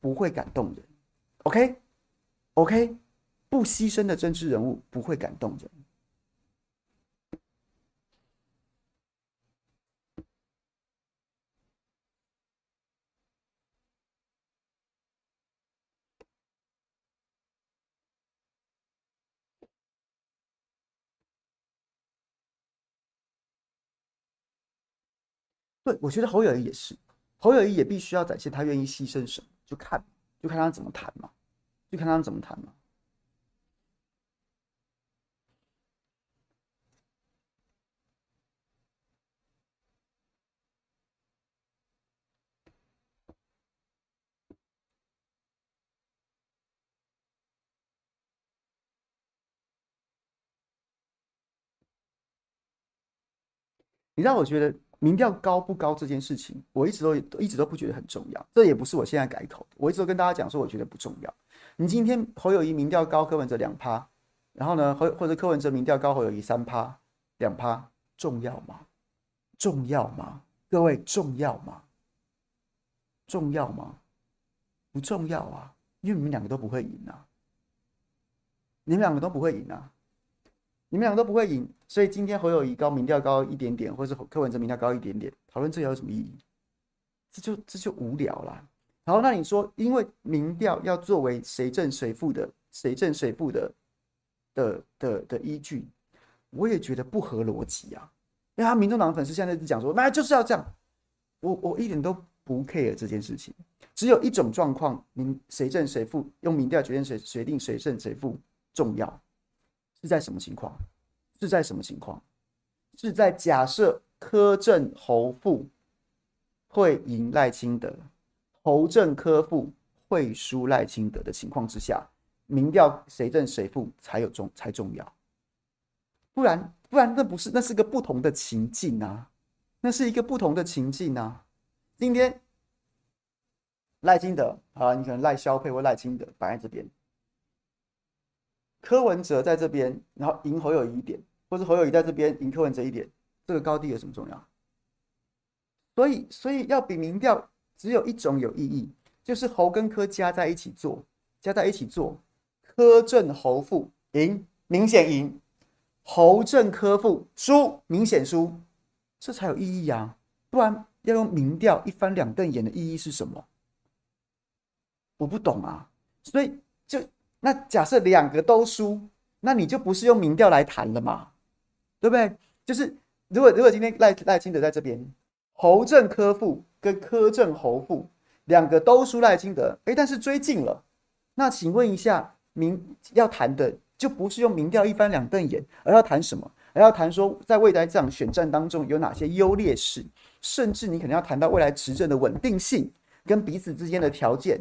不会感动人。OK OK，不牺牲的政治人物不会感动人。对，我觉得侯友谊也是，侯友谊也必须要展现他愿意牺牲什么，就看，就看他怎么谈嘛，就看他怎么谈嘛。你让我觉得。民调高不高这件事情，我一直都一直都不觉得很重要。这也不是我现在改口，我一直都跟大家讲说，我觉得不重要。你今天侯友谊民调高，柯文哲两趴，然后呢，或或者柯文哲民调高，侯友谊三趴，两趴，重要吗？重要吗？各位重要吗？重要吗？不重要啊，因为你们两个都不会赢啊，你们两个都不会赢啊。你们两个都不会赢，所以今天侯友宜高民调高一点点，或是柯文哲民调高一点点，讨论这有什么意义？这就这就无聊啦。然后，那你说，因为民调要作为谁胜谁负的谁胜谁负的的的的依据，我也觉得不合逻辑啊。因为他民众党粉丝现在一直讲说，那就是要这样。我我一点都不 care 这件事情。只有一种状况，民谁胜谁负，用民调决定谁决定谁胜谁负重要。是在什么情况？是在什么情况？是在假设柯正侯负会赢赖清德，侯正柯负会输赖清德的情况之下，民调谁胜谁负才有重才重要。不然不然那不是那是个不同的情境啊，那是一个不同的情境啊。今天赖清德啊，你可能赖萧配或赖清德摆在这边，柯文哲在这边，然后赢侯友宜一点，或是侯友宜在这边赢柯文哲一点，这个高低有什么重要？所以所以要比民调只有一种有意义，就是侯跟柯加在一起做，加在一起做，柯正侯负赢，明显赢。侯正柯负输，明显输，这才有意义啊！不然要用民调一翻两瞪眼的意义是什么？我不懂啊。所以就那假设两个都输，那你就不是用民调来谈了嘛？对不对？就是如果如果今天赖赖清德在这边，侯正柯负跟柯正侯负两个都输赖清德，哎，但是追进了，那请问一下，民要谈的？就不是用民调一翻两瞪眼，而要谈什么？而要谈说，在未来这场选战当中有哪些优劣势，甚至你可能要谈到未来执政的稳定性跟彼此之间的条件。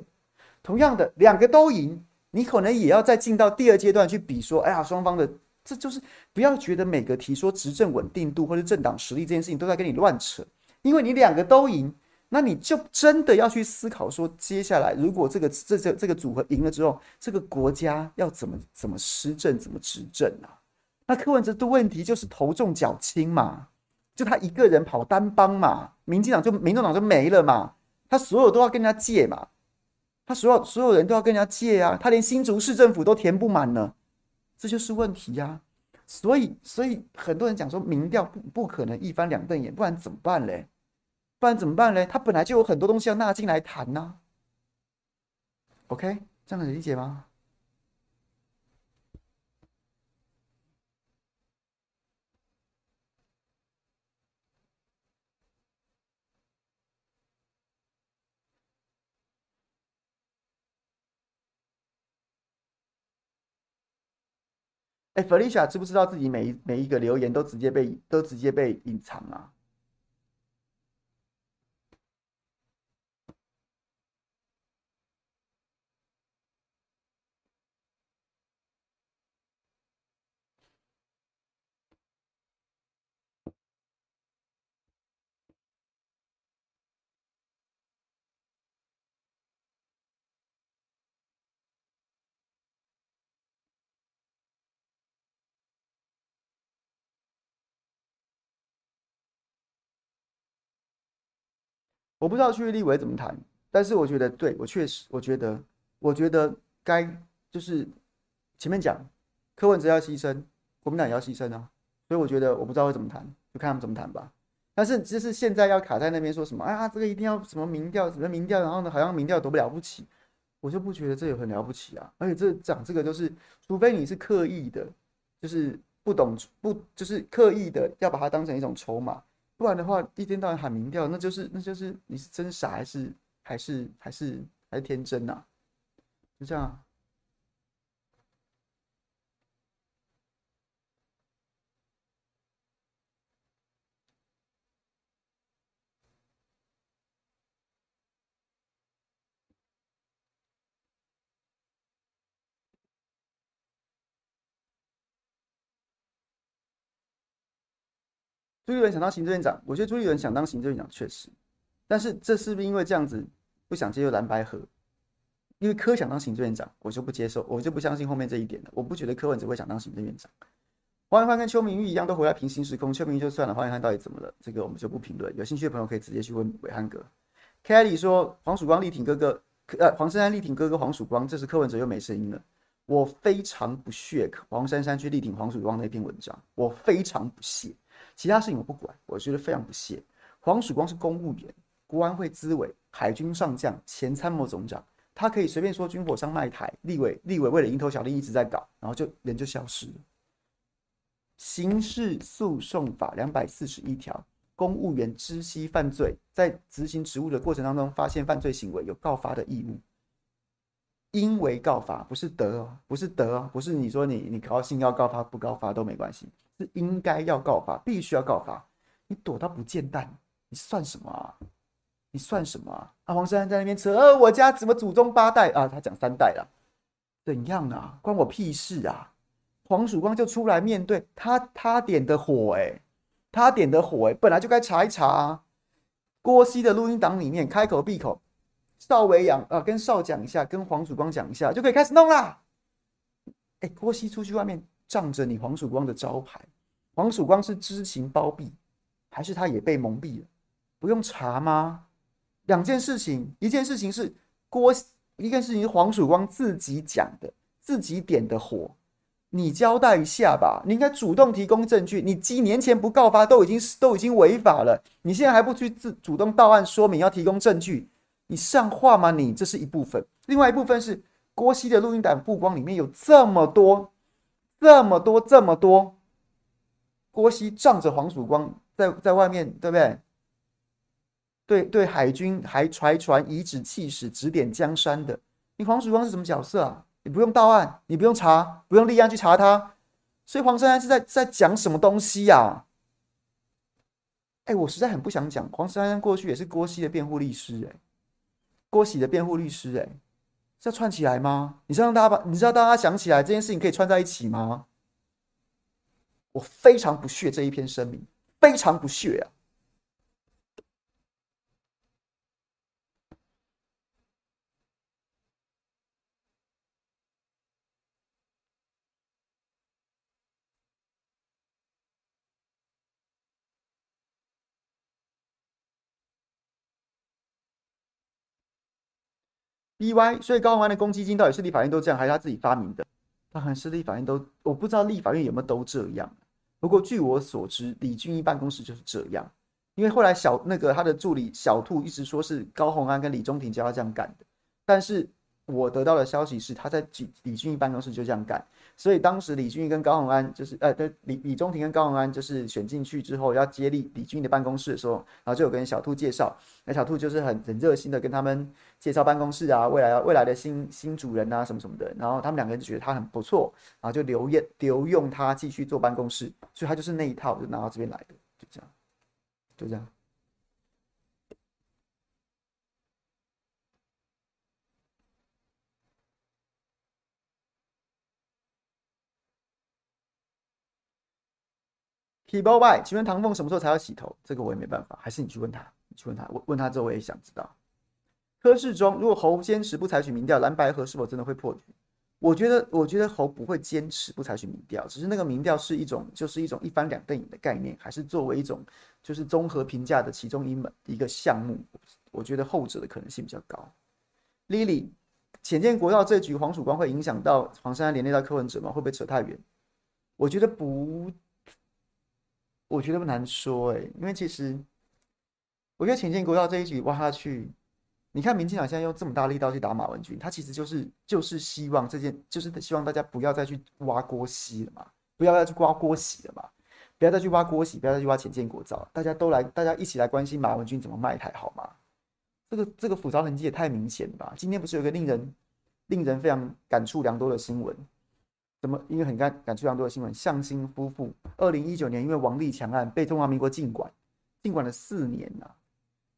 同样的，两个都赢，你可能也要再进到第二阶段去比说，哎呀，双方的这就是不要觉得每个提说执政稳定度或者政党实力这件事情都在跟你乱扯，因为你两个都赢。那你就真的要去思考说，接下来如果这个这这这个组合赢了之后，这个国家要怎么怎么施政，怎么执政啊？那柯文哲的问题就是头重脚轻嘛，就他一个人跑单帮嘛，民进党就民众党就没了嘛，他所有都要跟人家借嘛，他所有所有人都要跟人家借啊，他连新竹市政府都填不满呢，这就是问题呀、所以所以很多人讲说民调不不可能一翻两瞪眼，不然怎么办嘞？不然怎么办嘞？他本来就有很多东西要纳进来谈呐、OK，这样能理解吗？哎，Felicia 知不知道自己每一每一个留言都直接被都直接被隐藏啊？我不知道区域立委怎么谈，但是我觉得，对，我确实，我觉得，我觉得该就是前面讲柯文哲要牺牲，国民党也要牺牲啊，所以我觉得我不知道会怎么谈，就看他们怎么谈吧。但是就是现在要卡在那边说什么，啊，这个一定要什么民调，什么民调，然后呢，好像民调多不了不起，我就不觉得这有很了不起啊。而且这讲这个就是，除非你是刻意的，就是不懂不就是刻意的要把它当成一种筹码。不然的话，一天到晚喊民调，那就是那就是你是真傻还是还是还是还是天真呐、啊？就这样、朱立伦想当行政院长，我觉得朱立伦想当行政院长确实，但是这是不是因为这样子不想接受蓝白合？因为柯想当行政院长，我就不接受，我就不相信后面这一点了。我不觉得柯文哲会想当行政院长。黄永汉跟邱明玉一样都回来平行时空，邱明玉就算了，黄永汉到底怎么了？这个我们就不评论。有兴趣的朋友可以直接去问暐瀚哥。Kelly 说黄曙光力挺哥哥，呃，黄珊珊力挺哥哥黄曙光，这时柯文哲又没声音了。我非常不屑黄珊珊去力挺黄曙光那篇文章，我非常不屑。其他事情我不管，我觉得非常不屑。黄曙光是公务员，国安会资委，海军上将，前参谋总长，他可以随便说军火商卖台，立委立委为了蝇头小利一直在搞，然后就人就消失了。刑事诉讼法两百四十一条，公务员知悉犯罪，在执行职务的过程当中发现犯罪行为，有告发的义务。因为告发，不是得哦，不是得哦，不是你说你你高兴要告发不告发都没关系。是应该要告发，必须要告发。你躲到不见蛋，你算什么啊？你算什么啊？啊，黄珊珊在那边扯，我家怎么祖宗八代啊？他讲三代了，怎样啊？关我屁事啊！黄曙光就出来面对他，他点的火、欸，哎，他点的火、欸，哎，本来就该查一查啊。郭熙的录音档里面，开口闭口，邵维扬啊，跟邵讲一下，跟黄曙光讲一下，就可以开始弄啦。哎、郭熙出去外面仗着你黄曙光的招牌，黄曙光是知情包庇，还是他也被蒙蔽了？不用查吗？两件事情，一件事情是郭，一件事情是黄曙光自己讲的，自己点的火。你交代一下吧，你应该主动提供证据。你几年前不告发都已经都已经违法了，你现在还不去自主动到案说明要提供证据，你像话吗？你这是一部分，另外一部分是郭熙的录音档曝光里面有这么多、这么多、这么多，郭熙仗着黄曙光在在外面，对不对？对对，海军还揣船颐指气使指点江山的，你黄曙光是什么角色啊？你不用到案，你不用查，不用立案去查他，所以黄珊珊是在在讲什么东西呀、啊？哎，我实在很不想讲。黄珊珊过去也是郭熙的辩护律师，哎，郭喜的辩护律师，哎，是要串起来吗？你知道让大家把，你知道大家想起来这件事情可以串在一起吗？我非常不屑这一篇声明，非常不屑啊！B Y，所以高宏安的公积金到底是立法院都这样，还是他自己发明的？当然是立法院都，我不知道立法院有没有都这样。不过据我所知，李俊一办公室就是这样。因为后来小那个他的助理小兔一直说是高宏安跟李中庭教他这样干的，但是我得到的消息是他在李李俊毅办公室就这样干。所以当时李俊毅跟高虹安就是，呃，对，李李中庭跟高虹安就是选进去之后要接力李俊毅的办公室的时候，然后就有跟小兔介绍，那小兔就是很很热心的跟他们介绍办公室啊，未来未来的新新主人啊什么什么的，然后他们两个人就觉得他很不错，然后就留用留用他继续做办公室，所以他就是那一套就拿到这边来的，就这样，就这样。People by，请问唐凤什么时候才要洗头？这个我也没办法，还是你去问他，你去问他，问问他之后我也想知道。柯世忠，如果侯坚持不采取民调，蓝白合是否真的会破局？我觉得，我觉得侯不会坚持不采取民调，只是那个民调是一种，就是一种一翻两瞪眼的概念，还是作为一种就是综合评价的其中一门一个项目。我觉得后者的可能性比较高。Lily，潜见国道这局，黄曙光会影响到黄珊珊连累到柯文哲吗？会不会扯太远？我觉得不。我觉得不难说哎、因为其实我觉得潜舰国造这一局挖下去，你看民进党现在用这么大力道去打马文君，他其实就是就是希望这件就是希望大家不要再去挖郭熙了嘛，不要再去挖郭喜了嘛，不要再去挖郭喜，不要再去挖潜舰国造，大家都来，大家一起来关心马文君怎么卖台好吗？这个这个复杂痕迹也太明显吧？今天不是有个令人令人非常感触良多的新闻？怎么？因为很感感触良多的新闻，向心夫妇二零一九年因为王立强案被中华民国禁管，禁管了四年呐、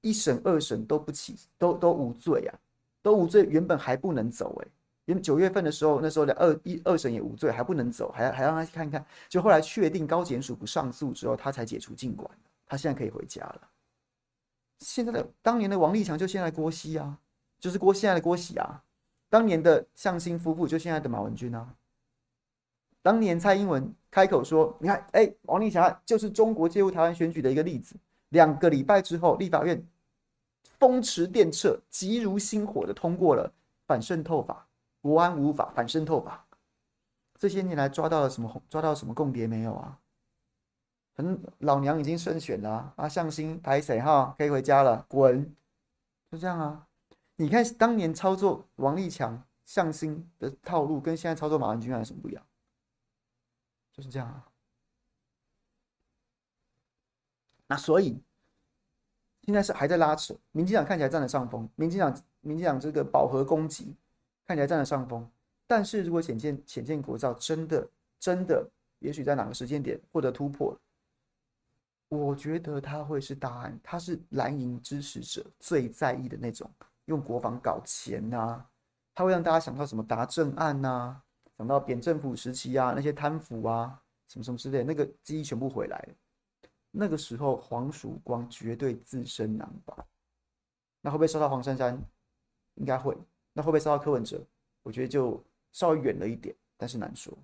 一审二审都不起，都都无罪啊，都无罪。原本还不能走哎、欸，原九月份的时候，那时候的二一二审也无罪，还不能走，还还让他去看看。就后来确定高检署不上诉之后，他才解除禁管，他现在可以回家了。现在的当年的王立强就现在郭熙啊，就是郭现在的郭喜啊，当年的向心夫妇就现在的马文君啊。当年蔡英文开口说：“你看，哎、王立强就是中国介入台湾选举的一个例子。”两个礼拜之后，立法院风驰电掣、急如星火的通过了反渗透法、国安五法、反渗透法。这些年来抓到了什么？抓到什么共谍没有啊？反正老娘已经胜选了啊！向心排谁哈？可以回家了，滚！就这样啊！你看当年操作王立强、向心的套路，跟现在操作马文君还有什么不一样？就是这样啊，那所以现在是还在拉扯，民进党看起来占了上风，民进党民进党这个饱和攻击看起来占了上风，但是如果潜舰潜舰国造真的真的，也许在哪个时间点获得突破，我觉得他会是大案，他是蓝营支持者最在意的那种，用国防搞钱呐，他会让大家想到什么达政案呐，讲到扁政府时期啊那些贪腐啊什么什么之类，那个记忆全部回来。那个时候黄曙光绝对自身难保，那会不会烧到黄珊珊？应该会。那会不会烧到柯文哲？我觉得就稍微远了一点，但是难说。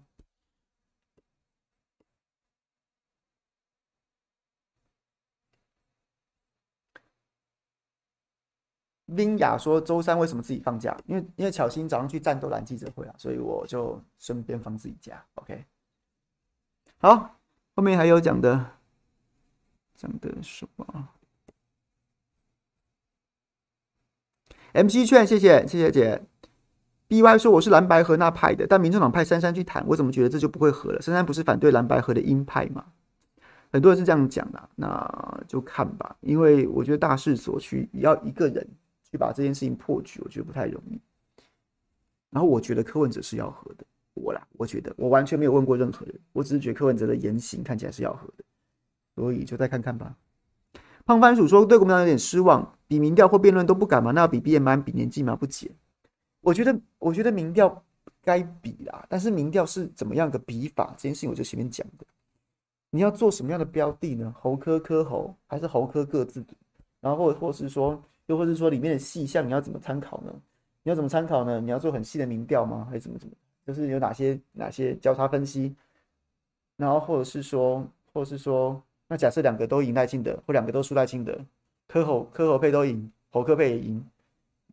冰雅说：“周三为什么自己放假？因为因为巧心早上去战斗蓝记者会啊，所以我就顺便放自己假。OK，好，后面还有讲的，讲的什么？MC 券，谢谢谢谢姐。BY 说我是蓝白河那派的，但民众党派珊珊去谈，我怎么觉得这就不会合了？珊珊不是反对蓝白河的鹰派吗？很多人是这样讲的，那就看吧。因为我觉得大势所趋，要一个人。”去把这件事情破局，我觉得不太容易。然后我觉得柯文哲是要和的，我啦，我觉得我完全没有问过任何人，我只是觉得柯文哲的言行看起来是要和的，所以就再看看吧。胖番薯说对国民党有点失望，比民调或辩论都不敢吗？那要比 BMI 比年纪嘛？不解。我觉得，我觉得民调该比啦，但是民调是怎么样的比法？这件事情我就前面讲的，你要做什么样的标的呢？侯科科侯还是侯科各自？然后或或是说。又或者说里面的细项你要怎么参考呢？你要怎么参考呢？你要做很细的民调吗？还是怎么怎么？就是有哪些哪些交叉分析？然后或者是说，或者是说，那假设两个都赢赖清德，或两个都输赖清德，科侯科侯配都赢，侯科配也赢，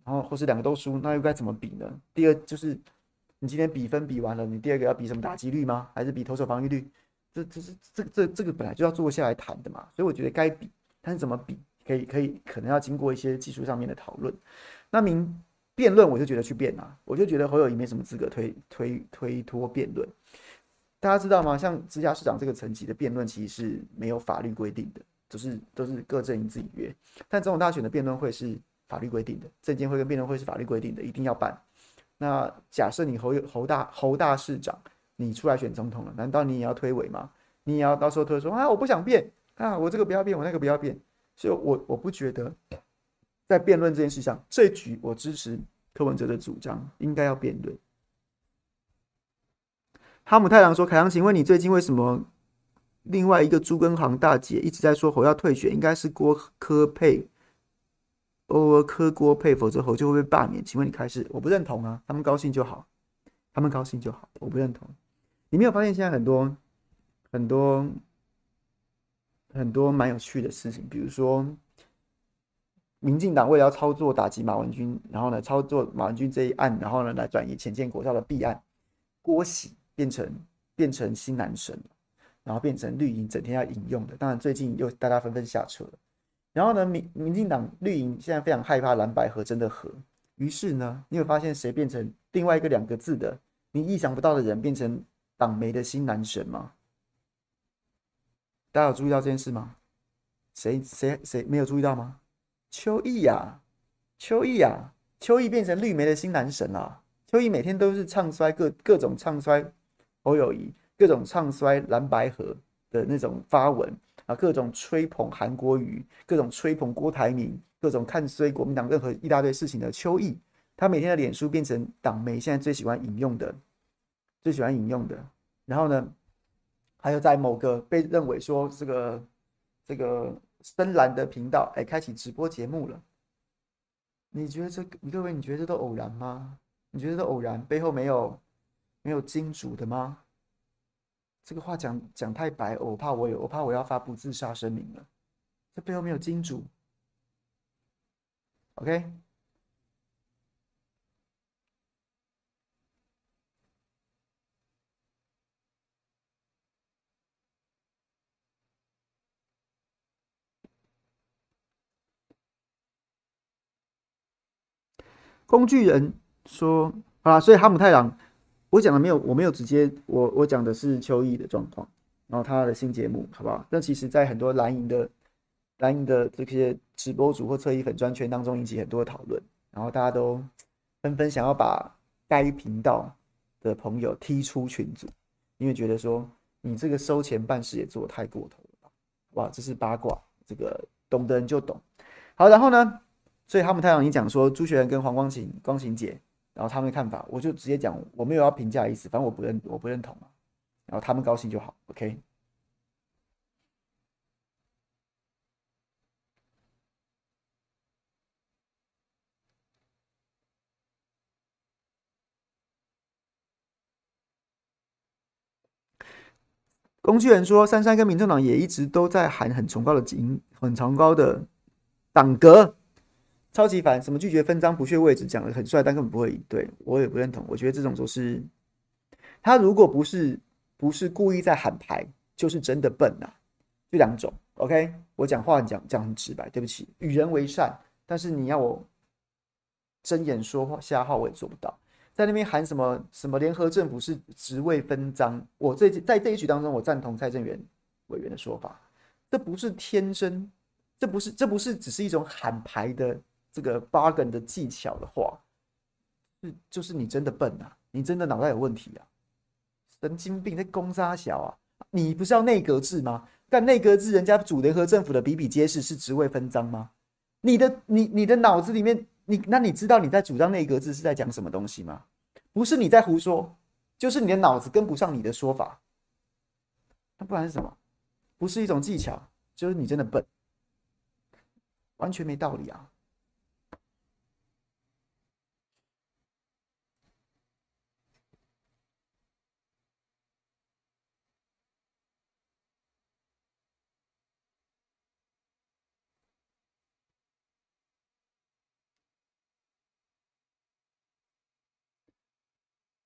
然后或是两个都输，那又该怎么比呢？第二就是你今天比分比完了，你第二个要比什么打击率吗？还是比投手防御率？这这是这这这个本来就要坐下来谈的嘛，所以我觉得该比，但是怎么比？可以可以，可能要经过一些技术上面的讨论。那明辩论，我就觉得去辩啊，我就觉得侯友宜没什么资格推推推脱辩论。大家知道吗？像直辖市长这个层级的辩论，其实是没有法律规定的，就是都是各阵营自己约。但总统大选的辩论会是法律规定的，证监会跟辩论会是法律规定的，一定要办。那假设你侯友侯大侯大市长，你出来选总统了，难道你也要推诿吗？你也要到时候推说啊，我不想辩啊，我这个不要辩，我那个不要辩。所以我，我不觉得在辩论这件事上，这局我支持柯文哲的主张，应该要辩论。哈姆太郎说：“凯阳，请问你最近为什么另外一个猪根行大姐一直在说侯要退选？应该是郭柯配，欧尔柯郭配，否则侯就会被罢免。请问你开始？我不认同啊，他们高兴就好，他们高兴就好，我不认同。你没有发现现在很多很多？”很多蛮有趣的事情，比如说，民进党为了要操作打击马文君，然后呢，操作马文君这一案，然后呢，来转移浅见国造的弊案，郭喜变成变成新男神，然后变成绿营整天要引用的。当然，最近又大家纷纷下车。然后呢，民民进党绿营现在非常害怕蓝白合真的合，于是呢，你有发现谁变成另外一个两个字的你意想不到的人，变成党媒的新男神吗？大家有注意到这件事吗？谁谁谁没有注意到吗？邱毅呀，邱毅呀，邱毅变成绿媒的新男神了。邱毅每天都是唱衰各各种唱衰侯友宜，各种唱衰蓝白合的那种发文啊，各种吹捧韩国瑜，各种吹捧郭台铭，各种看衰国民党任何一大堆事情的邱毅，他每天的脸书变成党媒现在最喜欢引用的，最喜欢引用的。然后呢？还有在某个被认为说这个这个深蓝的频道，哎，开启直播节目了。你觉得这个，各位，你觉得这都偶然吗？你觉得都偶然，背后没有没有金主的吗？这个话讲讲太白，我怕我有，我怕我要发布自杀声明了。这背后没有金主，OK？工具人说啊，所以哈姆太郎，我讲的没有，我没有直接，我我讲的是邱毅的状况，然后他的新节目，好不好？但其实，在很多蓝营的蓝营的这些直播主或侧翼粉专圈当中，引起很多讨论，然后大家都纷纷想要把该频道的朋友踢出群组，因为觉得说你这个收钱办事也做得太过头了吧？哇，这是八卦，这个懂的人就懂。好，然后呢，所以他们太阳，你讲说朱学恒跟黄光芹、光芹姐，然后他们的看法，我就直接讲，我没有要评价的意思，反正我不认，我不认同。然后他们高兴就好，OK。工具人说：“珊珊跟民众党也一直都在喊很崇高的景，很崇高的党格，超级烦。什么拒绝分赃、不屑位置，讲的很帅，但根本不会赢。对我也不认同。我觉得这种都是他如果不是不是故意在喊牌，就是真的笨呐、啊。这两种，OK。我讲话讲讲很直白，对不起，与人为善，但是你要我睁眼说话瞎话，我也做不到。”在那边喊什么什么联合政府是职位分赃？我这在这一局当中，我赞同蔡正元委员的说法，这不是天真，这不是这不是只是一种喊牌的这个 bargain 的技巧的话，是就是你真的笨啊，你真的脑袋有问题啊，神经病在攻杀小啊，你不是要内阁制吗？但内阁制人家主联合政府的比比皆是，是职位分赃吗？你的你你的脑子里面。你那你知道你在主张内阁制是在讲什么东西吗？不是你在胡说，就是你的脑子跟不上你的说法。那不然是什么？不是一种技巧，就是你真的笨，完全没道理啊。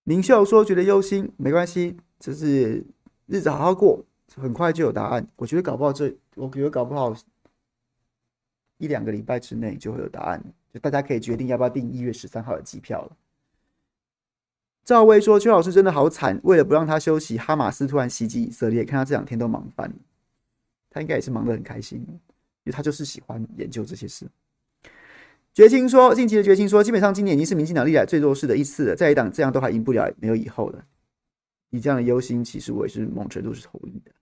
明秀说：“觉得忧心没关系，就是日子好好过，很快就有答案。我觉得搞不好这，我觉得搞不好一两个礼拜之内就会有答案，就大家可以决定要不要订一月十三号的机票了。”赵薇说：“邱老师真的好惨，为了不让他休息，哈马斯突然袭击以色列，看他这两天都忙翻了。他应该也是忙得很开心，因为他就是喜欢研究这些事。”绝情说，近期的绝情说，基本上今年已经是民进党历来最弱势的一次了。在野党这样都还赢不了，没有以后了。你这样的忧心，其实我也是某程度是同意的。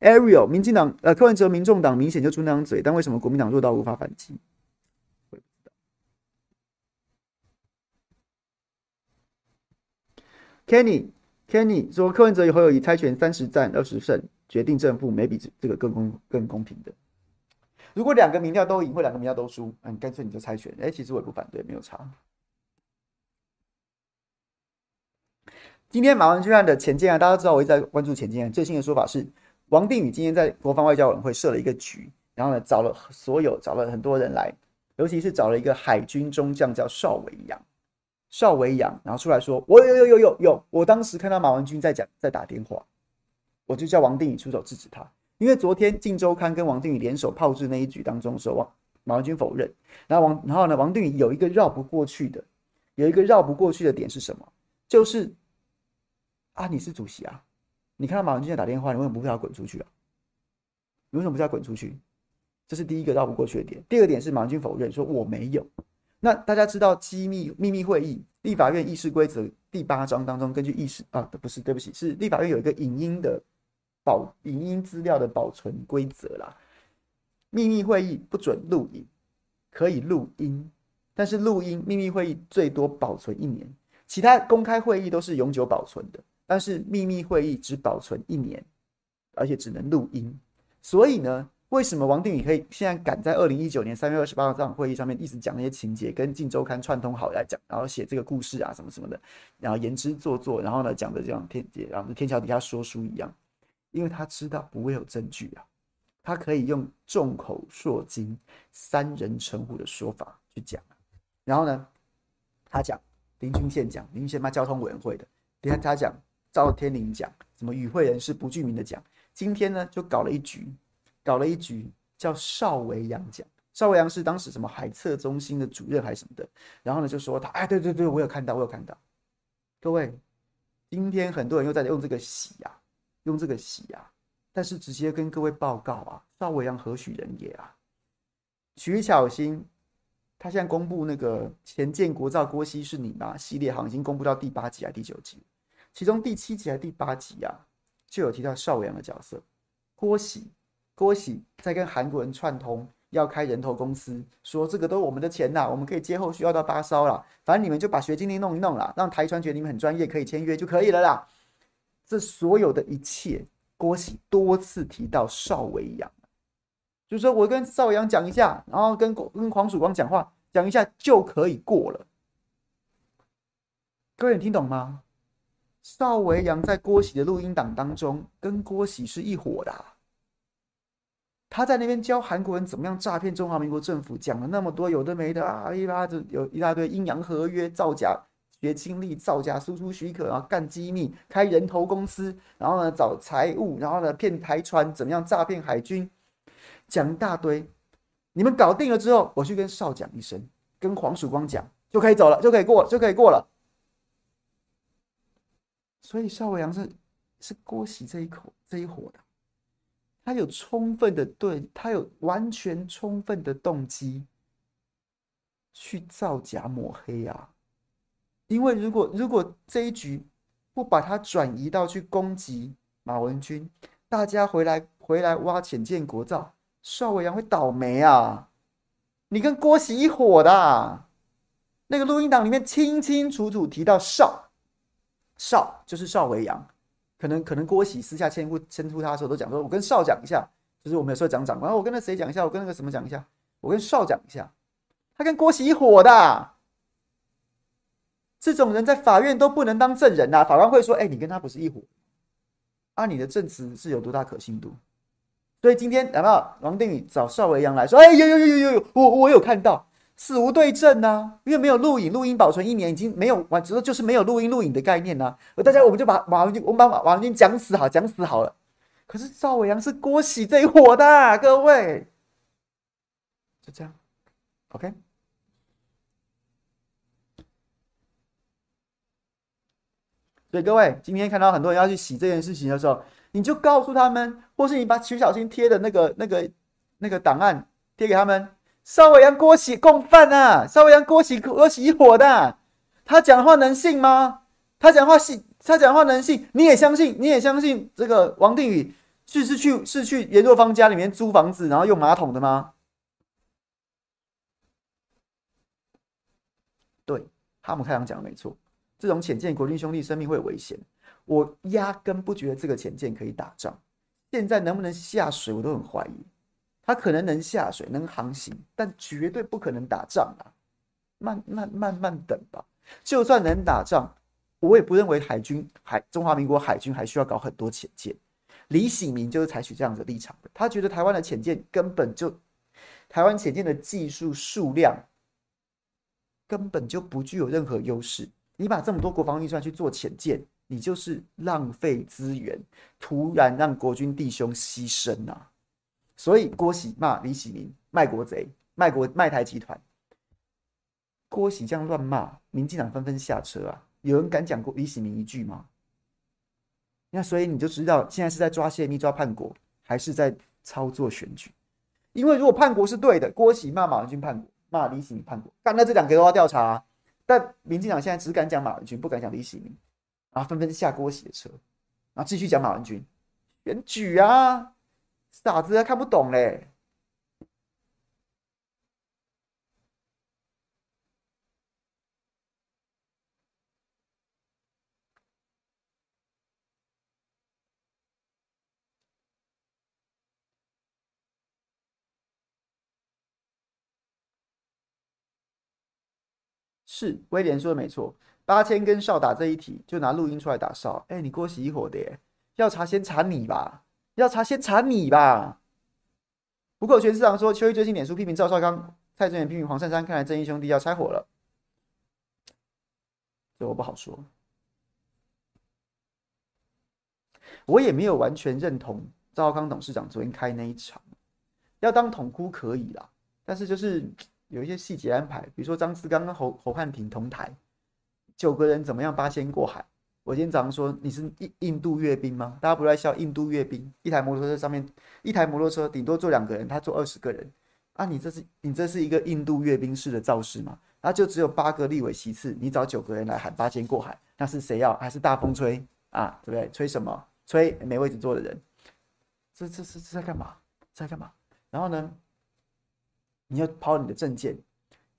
Ariel，民进党呃柯文哲民众党明显就出那张嘴，但为什么国民党弱到无法反击？我也不知道。Kenny，Kenny 说柯文哲与侯友宜猜拳三十战二十胜，决定胜负，没比这个更公更公平的。如果两个民调都赢，或两个民调都输，嗯，干脆你就猜拳。哎，其实我也不反对，没有差。今天马文君案的潜舰案，大家知道我一直在关注潜舰案。最新的说法是，王定宇今天在国防外交委员会设了一个局，然后呢，找了所有找了很多人来，尤其是找了一个海军中将叫邵维扬，邵维扬，然后出来说，我有有有有有，我当时看到马文君在讲，在打电话，我就叫王定宇出手制止他。因为昨天《镜周刊》跟王定宇联手炮制那一局当中的时候，王马文君否认，然后王然后呢，王定宇有一个绕不过去的，有一个绕不过去的点是什么？就是啊，你是主席啊，你看到马文君在打电话，你为什么不叫他滚出去啊？你为什么不叫他滚出去？这是第一个绕不过去的点。第二个点是马文君否认说我没有。那大家知道机密秘密会议，立法院议事规则第八章当中，根据议事啊，不是，对不起，是立法院有一个影音的。保影音资料的保存规则啦，秘密会议不准录影，可以录音，但是录音秘密会议最多保存一年，其他公开会议都是永久保存的，但是秘密会议只保存一年，而且只能录音。所以呢，为什么王定宇可以现在敢在二零一九年三月二十八号这场会议上面一直讲那些情节，跟《镜周刊》串通好来讲，然后写这个故事啊什么什么的，然后言之凿凿，然后呢讲的这样天，然后天桥底下说书一样。因为他知道不会有证据啊，他可以用众口铄金、三人成虎的说法去讲。然后呢，他讲林俊宪讲林俊宪嘛，交通委员会的，你看他讲赵天麟讲什么与会人士不具名的讲。今天呢，就搞了一局，搞了一局叫邵维扬讲。邵维扬是当时什么海测中心的主任还是什么的。然后呢，就说他哎，对对对，我有看到，我有看到。各位，今天很多人又在用这个洗啊。用这个洗啊，但是直接跟各位报告啊，邵伟阳何许人也啊？徐巧芯，他现在公布那个前建国造郭熙是你吗？系列好像已经公布到第八集还第九集？其中第七集还是第八集啊，就有提到邵维扬的角色。郭熙，郭喜在跟韩国人串通，要开人头公司，说这个都是我们的钱呐，我们可以接后续要到八烧了，反正你们就把学经历弄一弄啦，让台船觉得你们很专业，可以签约就可以了啦。这所有的一切，郭喜多次提到邵维扬，就是说我跟邵维扬讲一下，然后跟跟黄曙光讲话讲一下就可以过了。各位你听懂吗？邵维扬在郭喜的录音档当中，跟郭喜是一伙的。他在那边教韩国人怎么样诈骗中华民国政府，讲了那么多有的没的啊，一拉子有一大堆阴阳合约、造假别经历、造假输出许可，然后干机密、开人头公司，然后呢找财务，然后呢骗台船，怎么样诈骗海军，讲一大堆。你们搞定了之后，我去跟少讲一声，跟黄曙光讲，就可以走了，就可以过了，就可以过了。所以邵维扬是是郭喜这一口这一伙的，他有充分的对，他有完全充分的动机去造假抹黑啊！因为如果如果这一局不把它转移到去攻击马文君，大家回来回来挖潜舰国造，邵维阳会倒霉啊！你跟郭喜一伙的，那个录音档里面清清楚楚提到邵。邵就是邵维阳，可能可能郭喜私下迁出迁出他的时候都讲说，我跟邵讲一下，就是我们有时候讲长官，我跟那谁讲一下，我跟那个什么讲一下，我跟邵讲一下，他跟郭喜一伙的，这种人在法院都不能当证人呐、法官会说，哎、你跟他不是一伙，啊，你的证词是有多大可信度？所以今天有没有王定宇找邵维阳来说，哎、欸，有有有有有有，我我有看到。死无对证呐、因为没有录影，录音保存一年已经没有完，只是就是没有录音录影的概念呐、大家我们就把马文军，我们把马文军讲死好，讲死好了。可是赵伟阳是郭喜这一伙的、各位，就这样，OK。所以各位今天看到很多人要去洗这件事情的时候，你就告诉他们，或是你把徐小新贴的那个那个那个档案贴给他们。邵伟阳、郭喜共犯啊！邵伟阳、郭喜、郭喜一伙的、他讲话能信吗？他讲话信，他讲话能信？你也相信？你也相信这个王定宇是是去是去严若芳家里面租房子，然后用马桶的吗？对，哈姆太郎讲的没错，这种浅舰国军兄弟生命会危险，我压根不觉得这个浅舰可以打仗，现在能不能下水，我都很怀疑。他可能能下水，能航行，但绝对不可能打仗啊！慢慢慢慢等吧。就算能打仗，我也不认为海军海中华民国海军还需要搞很多浅舰。李喜明就是采取这样的立场的，他觉得台湾的浅舰根本就台湾浅舰的技术数量根本就不具有任何优势。你把这么多国防预算去做潜舰，你就是浪费资源，突然让国军弟兄牺牲啊！所以郭喜骂李喜明卖国贼、卖国卖台集团。郭喜这样乱骂，民进党纷纷下车啊！有人敢讲过李喜明一句吗？那所以你就知道现在是在抓泄密、抓叛国，还是在操作选举？因为如果叛国是对的，郭喜骂马文君叛国，骂李喜明叛国，干那这两个都要调查。但民进党现在只敢讲马文君，不敢讲李喜明，然后纷纷下锅洗车，然后继续讲马文君选举啊。傻子，看不懂嘞。是威廉说的没错，八千跟少打这一题，就拿录音出来打少。哎，你郭喜一伙的耶，要查先查你吧。要查先查你吧。不过，全市长说邱毅最近脸书批评赵少康，蔡正元批评黄珊珊，看来正义兄弟要拆伙了。这我不好说。我也没有完全认同赵少康董事长昨天开那一场，要当统哭可以啦，但是就是有一些细节安排，比如说张志刚跟侯侯汉廷同台，九个人怎么样八仙过海。我今天早上说你是印印度阅兵吗？大家不在笑印度阅兵，一台摩托车上面一台摩托车顶多坐两个人，他坐二十个人啊！你这是你这是一个印度阅兵式的造势吗？那就只有八个立委席次，你找九个人来喊八仙过海，那是谁要？还是大风吹啊？对不对？吹什么？吹没位置坐的人？这这是这在干嘛？在干嘛？然后呢，你要抛你的政见，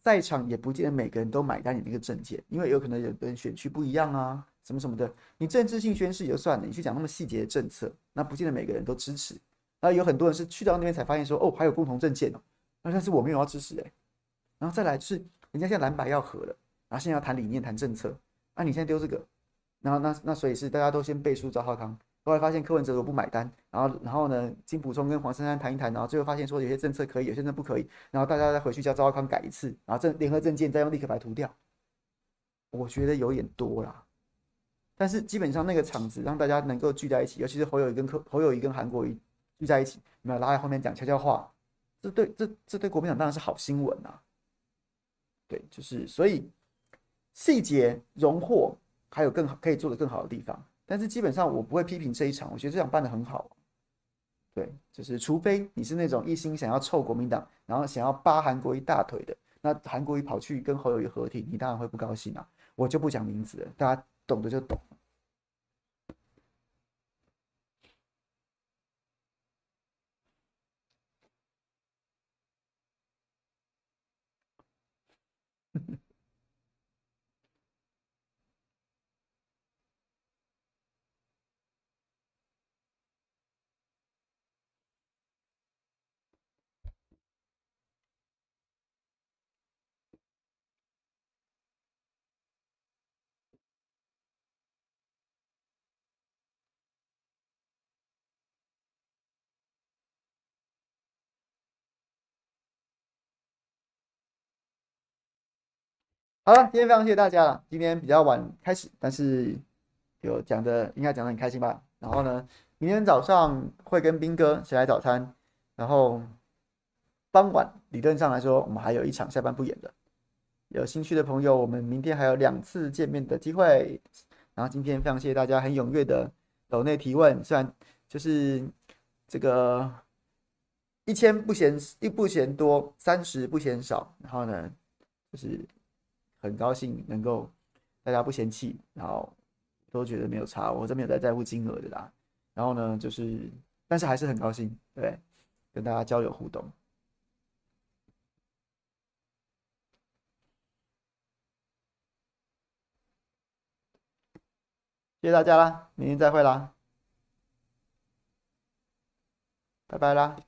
在场也不见得每个人都买单你那个政见，因为有可能有的人选区不一样啊，什么什么的。你政治性宣誓也就算了，你去讲那么细节的政策，那不见得每个人都支持。然后有很多人是去到那边才发现说，哦，还有共同政见哦，那但是我没有要支持诶。然后再来是，人家现在蓝白要合了，然后现在要谈理念、谈政策，那、你现在丢这个，然后那那所以是大家都先背书赵浩康。后来发现柯文哲如果不买单，然后然后呢，金普聪跟黄珊珊谈一谈，然后最后发现说有些政策可以，有些政策不可以，然后大家再回去叫赵少康改一次，然后政联合政见再用立可白涂掉，我觉得有点多啦。但是基本上那个场子让大家能够聚在一起，尤其是侯友谊跟柯侯友谊跟韩国瑜聚在一起，没有拉在后面讲悄悄话，这对这这对国民党当然是好新闻啊。对，就是所以细节荣获还有更好可以做的更好的地方。但是基本上我不会批评这一场，我觉得这场办的很好。对，就是除非你是那种一心想要臭国民党，然后想要扒韩国瑜大腿的，那韩国瑜跑去跟侯友宜合体，你当然会不高兴啊。我就不讲名字了，大家懂的就懂。好了，今天非常谢谢大家了。今天比较晚开始，但是有讲的应该讲的很开心吧。然后呢，明天早上会跟斌哥一起来早餐。然后傍晚理论上来说，我们还有一场下班不演的。有兴趣的朋友，我们明天还有两次见面的机会。然后今天非常谢谢大家很踊跃的抖内提问，虽然就是这个一千不嫌一不嫌多，三十不嫌少。然后呢，就是。很高兴能够大家不嫌弃，然后都觉得没有差，我这边有在在乎金额的啦。然后呢，就是但是还是很高兴，对，跟大家交流互动。谢谢大家啦，明天再会啦，拜拜啦。